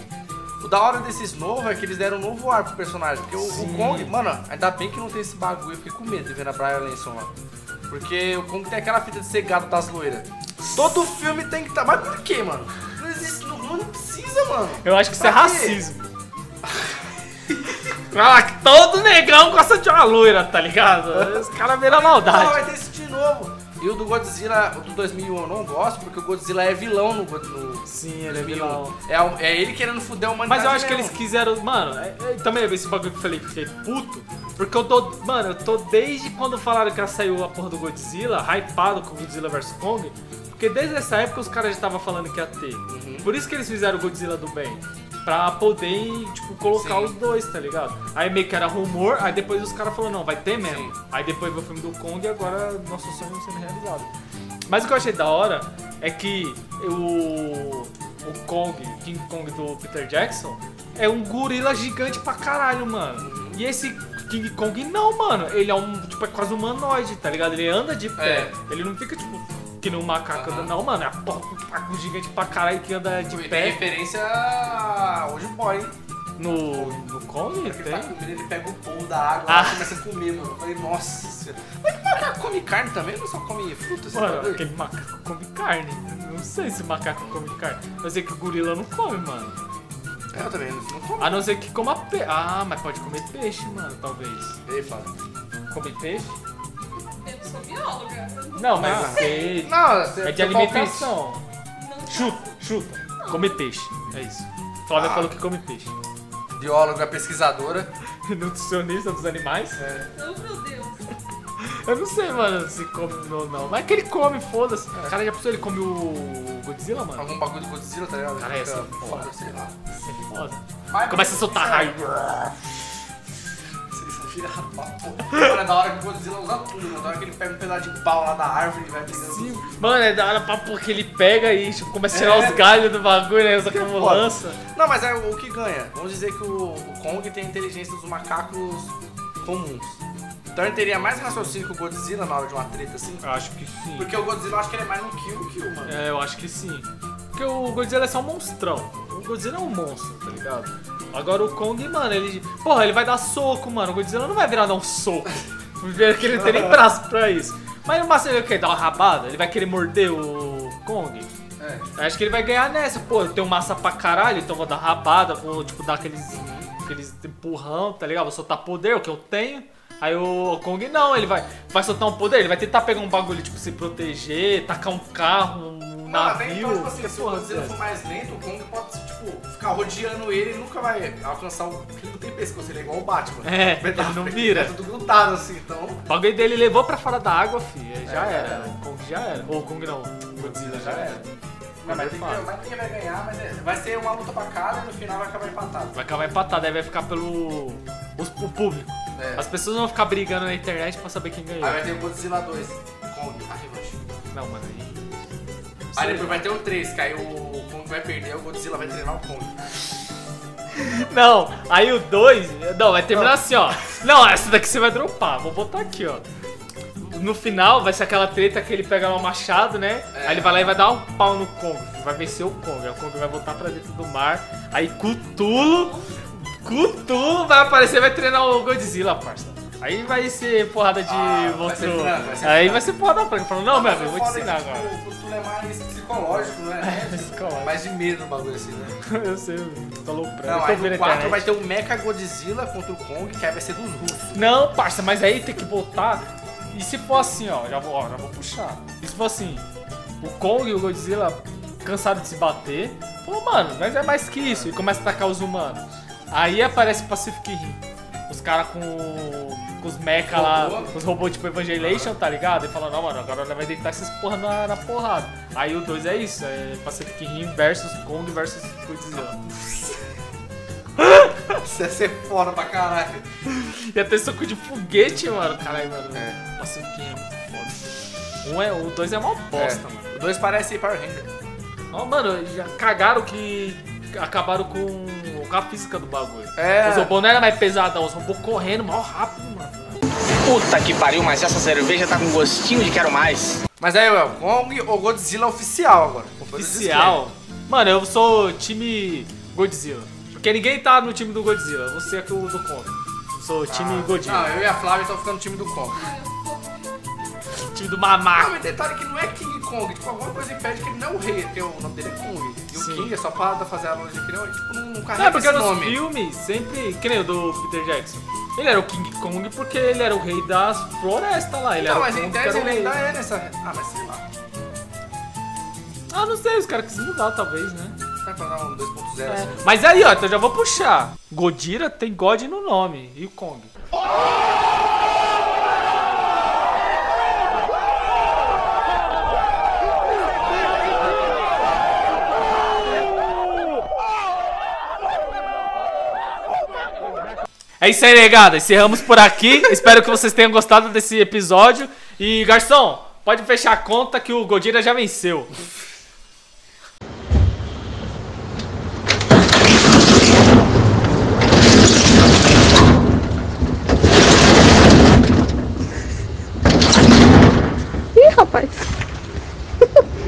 O da hora desses novos é que eles deram um novo ar pro personagem. Porque o, o. Kong, mano, ainda bem que não tem esse bagulho. Eu fiquei com medo de ver a Brian Lanson lá. Porque o Kong tem aquela fita de ser gado das loiras. Todo filme tem que estar. Mas por quê, mano? Não existe. Não, não precisa, mano. Eu acho que isso é Pra quê? racismo. [LAUGHS] Ah, que todo negão gosta de uma loira, tá ligado? Os caras viram Não, maldade. vai ter esse de novo. E o do Godzilla, o do 2001 eu não gosto, porque o Godzilla é vilão no, no Sim, ele é 2001. vilão. É, o- é ele querendo fuder a humanidade Mas eu acho que mesmo. eles quiseram. Mano, é- é- também esse bagulho que eu falei que fiquei puto. Porque eu tô. Mano, eu tô desde quando falaram que saiu a porra do Godzilla, hypado com Godzilla vs Kong. Porque desde essa época os caras já estavam falando que ia ter. Uhum. Por isso que eles fizeram o Godzilla do bem. Pra poder, tipo, colocar Sim. os dois, tá ligado? Aí meio que era rumor, aí depois os caras falaram, não, vai ter mesmo. Sim. Aí depois veio o filme do Kong e agora nosso sonho sendo realizado. Mas o que eu achei da hora é que o, o Kong, King Kong do Peter Jackson, é um gorila gigante pra caralho, mano. E esse King Kong não, mano. Ele é um, tipo, é quase humanoide, tá ligado? Ele anda de pé. É. Ele não fica, tipo, que nem um macaco anda. Não, mano. É um gigante pra caralho que anda de Tem pé. referência Old Boy, hein? No, no Ele tem. tá comendo, ele pega o polvo da água Ah. e começa a comer, mano. Eu falei, nossa senhora. Mas que macaco come carne também? Não só come frutas? esse Mano, bagulho? aquele macaco come carne. Não sei se macaco come carne. Mas sei que o gorila não come, mano. É, Eu também, não come. A não ser que coma peixe. Ah, mas pode comer peixe, mano, talvez. Ele fala. Come peixe? Eu sou bióloga. Não, mas Ah. Não, você É de alimentação. Não Chuta, chuta. Come peixe. É isso. Flávia Ah. falou que come peixe. Bióloga, pesquisadora. [LAUGHS] Nutricionista dos animais? É. Oh, meu Deus. Eu não sei, mano, se come ou não. Mas é que ele come, foda-se. Cara, já pensou ele come o Godzilla, mano? Algum bagulho do Godzilla, tá ligado? Cara, ia ser Fica foda. sei lá. Isso é foda. Mas- Começa a soltar raio. Porra. Mano, é da hora que o Godzilla usa tudo, mano. Da hora que ele pega um pedaço de pau lá da árvore e vai brigando. Sim, Mano, é da hora pra porque ele pega e tipo, começa a tirar É. os galhos do bagulho, né? Usa como lança. Não, mas é o que ganha. Vamos dizer que o, o Kong tem a inteligência dos macacos comuns. Então ele teria mais raciocínio que o Godzilla na hora de uma treta assim. Eu acho que sim. Porque o Godzilla eu acho que ele é mais um kill kill, mano. É, eu acho que sim. Porque o Godzilla é só um monstrão. O Godzilla é um monstro, tá ligado? Agora o Kong, mano, ele. Porra, ele vai dar soco, mano. O Godzilla não vai virar dar um soco. [LAUGHS] Porque ele não tem nem braço pra isso. Mas no máximo ele quer dar uma rabada? Ele vai querer morder o Kong? É. Acho que ele vai ganhar nessa. Pô, eu tenho massa pra caralho, então vou dar rabada, vou, tipo, dar aqueles, aqueles empurrão, tá ligado? Vou soltar poder, o que eu tenho. Aí o Kong não, ele vai, vai soltar um poder, ele vai tentar pegar um bagulho, tipo, se proteger, tacar um carro, um Mano, até navio. então, tipo assim, se o Godzilla for mais lento, o Kong pode, tipo, ficar rodeando ele e nunca vai alcançar o. Ele não tem pescoço, ele é igual o Batman. É, ele não vira. É tudo grudado assim, então. O bagulho dele levou pra fora da água, fi. aí Já É, era. O Kong já era. Ou o Kong não, o Godzilla já era. Mas, mas, tem que, Fala. mas quem vai ganhar, mas é, vai ser uma luta pra cada e no final vai acabar empatado. Vai acabar empatado, aí vai ficar pelo. os- o público. É. As pessoas vão ficar brigando na internet pra saber quem ganhou. Aí vai ter o Godzilla 2, Kong, a revanche. Não, mano, aí. Aí depois vai ter o 3, que aí o Kong vai perder, o Godzilla vai treinar o Kong. Não, aí o 2. Não, vai terminar assim, ó. Não, essa daqui você vai dropar. Vou botar aqui, ó. No final vai ser aquela treta que ele pega lá o machado, né? É. Aí ele vai lá e vai dar um pau no Kong. Vai vencer o Kong. Aí o Kong vai voltar pra dentro do mar. Aí Cthulhu. Cthulhu vai aparecer e vai treinar o Godzilla, parça. Aí vai ser porrada de Ah, vai vai Aí vai ser porrada franca. Falando, não, meu amigo, vou te ensinar agora. O Cthulhu é mais psicológico, não [LAUGHS] é? Psicológico. Mais de medo no bagulho assim, né? [LAUGHS] Eu sei. Não, eu tô aí no a 4 internet. vai ter o Mecha Godzilla contra o Kong, que aí vai ser dos russos. Não, parça, mas aí tem que botar. E se for assim, ó, já vou, ó, já vou puxar. E se for assim, o Kong e o Godzilla cansaram de se bater, falou, mano, mas é mais que isso, e começa a atacar os humanos. Aí aparece Pacific Rim. Caras com, com os mecha lá, os robôs tipo Evangelation, tá ligado? E fala, não, mano, agora vai deitar esses porra na, na porrada. Aí o 2 é isso, é Pacific Rim versus Kong versus Godzilla. Isso ia ser foda pra caralho. Ia ter soco de foguete, mano. Caralho, mano. É. Pacific Rim é muito foda. Um é, o 2 é uma bosta, mano. O 2 parece Power Ranger. Ó, mano, já cagaram que acabaram com a física do bagulho. É. Os robôs não era mais pesadão, os robôs correndo mal rápido, mano. Puta que pariu, mas essa cerveja tá com gostinho de quero mais. Mas aí, o Kong ou Godzilla oficial agora? Oficial. Mano, eu sou time Godzilla. Porque ninguém tá no time do Godzilla. Você é que o do Kong. Eu sou time Godzilla. Não, eu e a Flávia estamos ficando no time do Kong. Time do Ah, Mamá. mas detalhe que não é King Kong, tipo, alguma coisa impede que ele não é o rei, porque o nome dele é Kong. E o Sim. King é só pra fazer a analogia que ele é, tipo, não, não Não, carrega porque esse nos nome. filmes sempre. Que nem o do Peter Jackson. Ele era o King Kong porque ele era o rei das florestas lá. Ele Não, era mas o em Kong que tese era o ele rei. ainda é nessa... Ah, mas sei lá. Ah, não sei, os caras quis mudar, talvez, né? Vai pra dar um 2.0 É. assim. Mas aí, ó, então eu já vou puxar. Godira tem God no nome. E o Kong? É isso aí, negada. Encerramos por aqui. [LAUGHS] Espero que vocês tenham gostado desse episódio. E, garçom, pode fechar a conta que o Godira já venceu.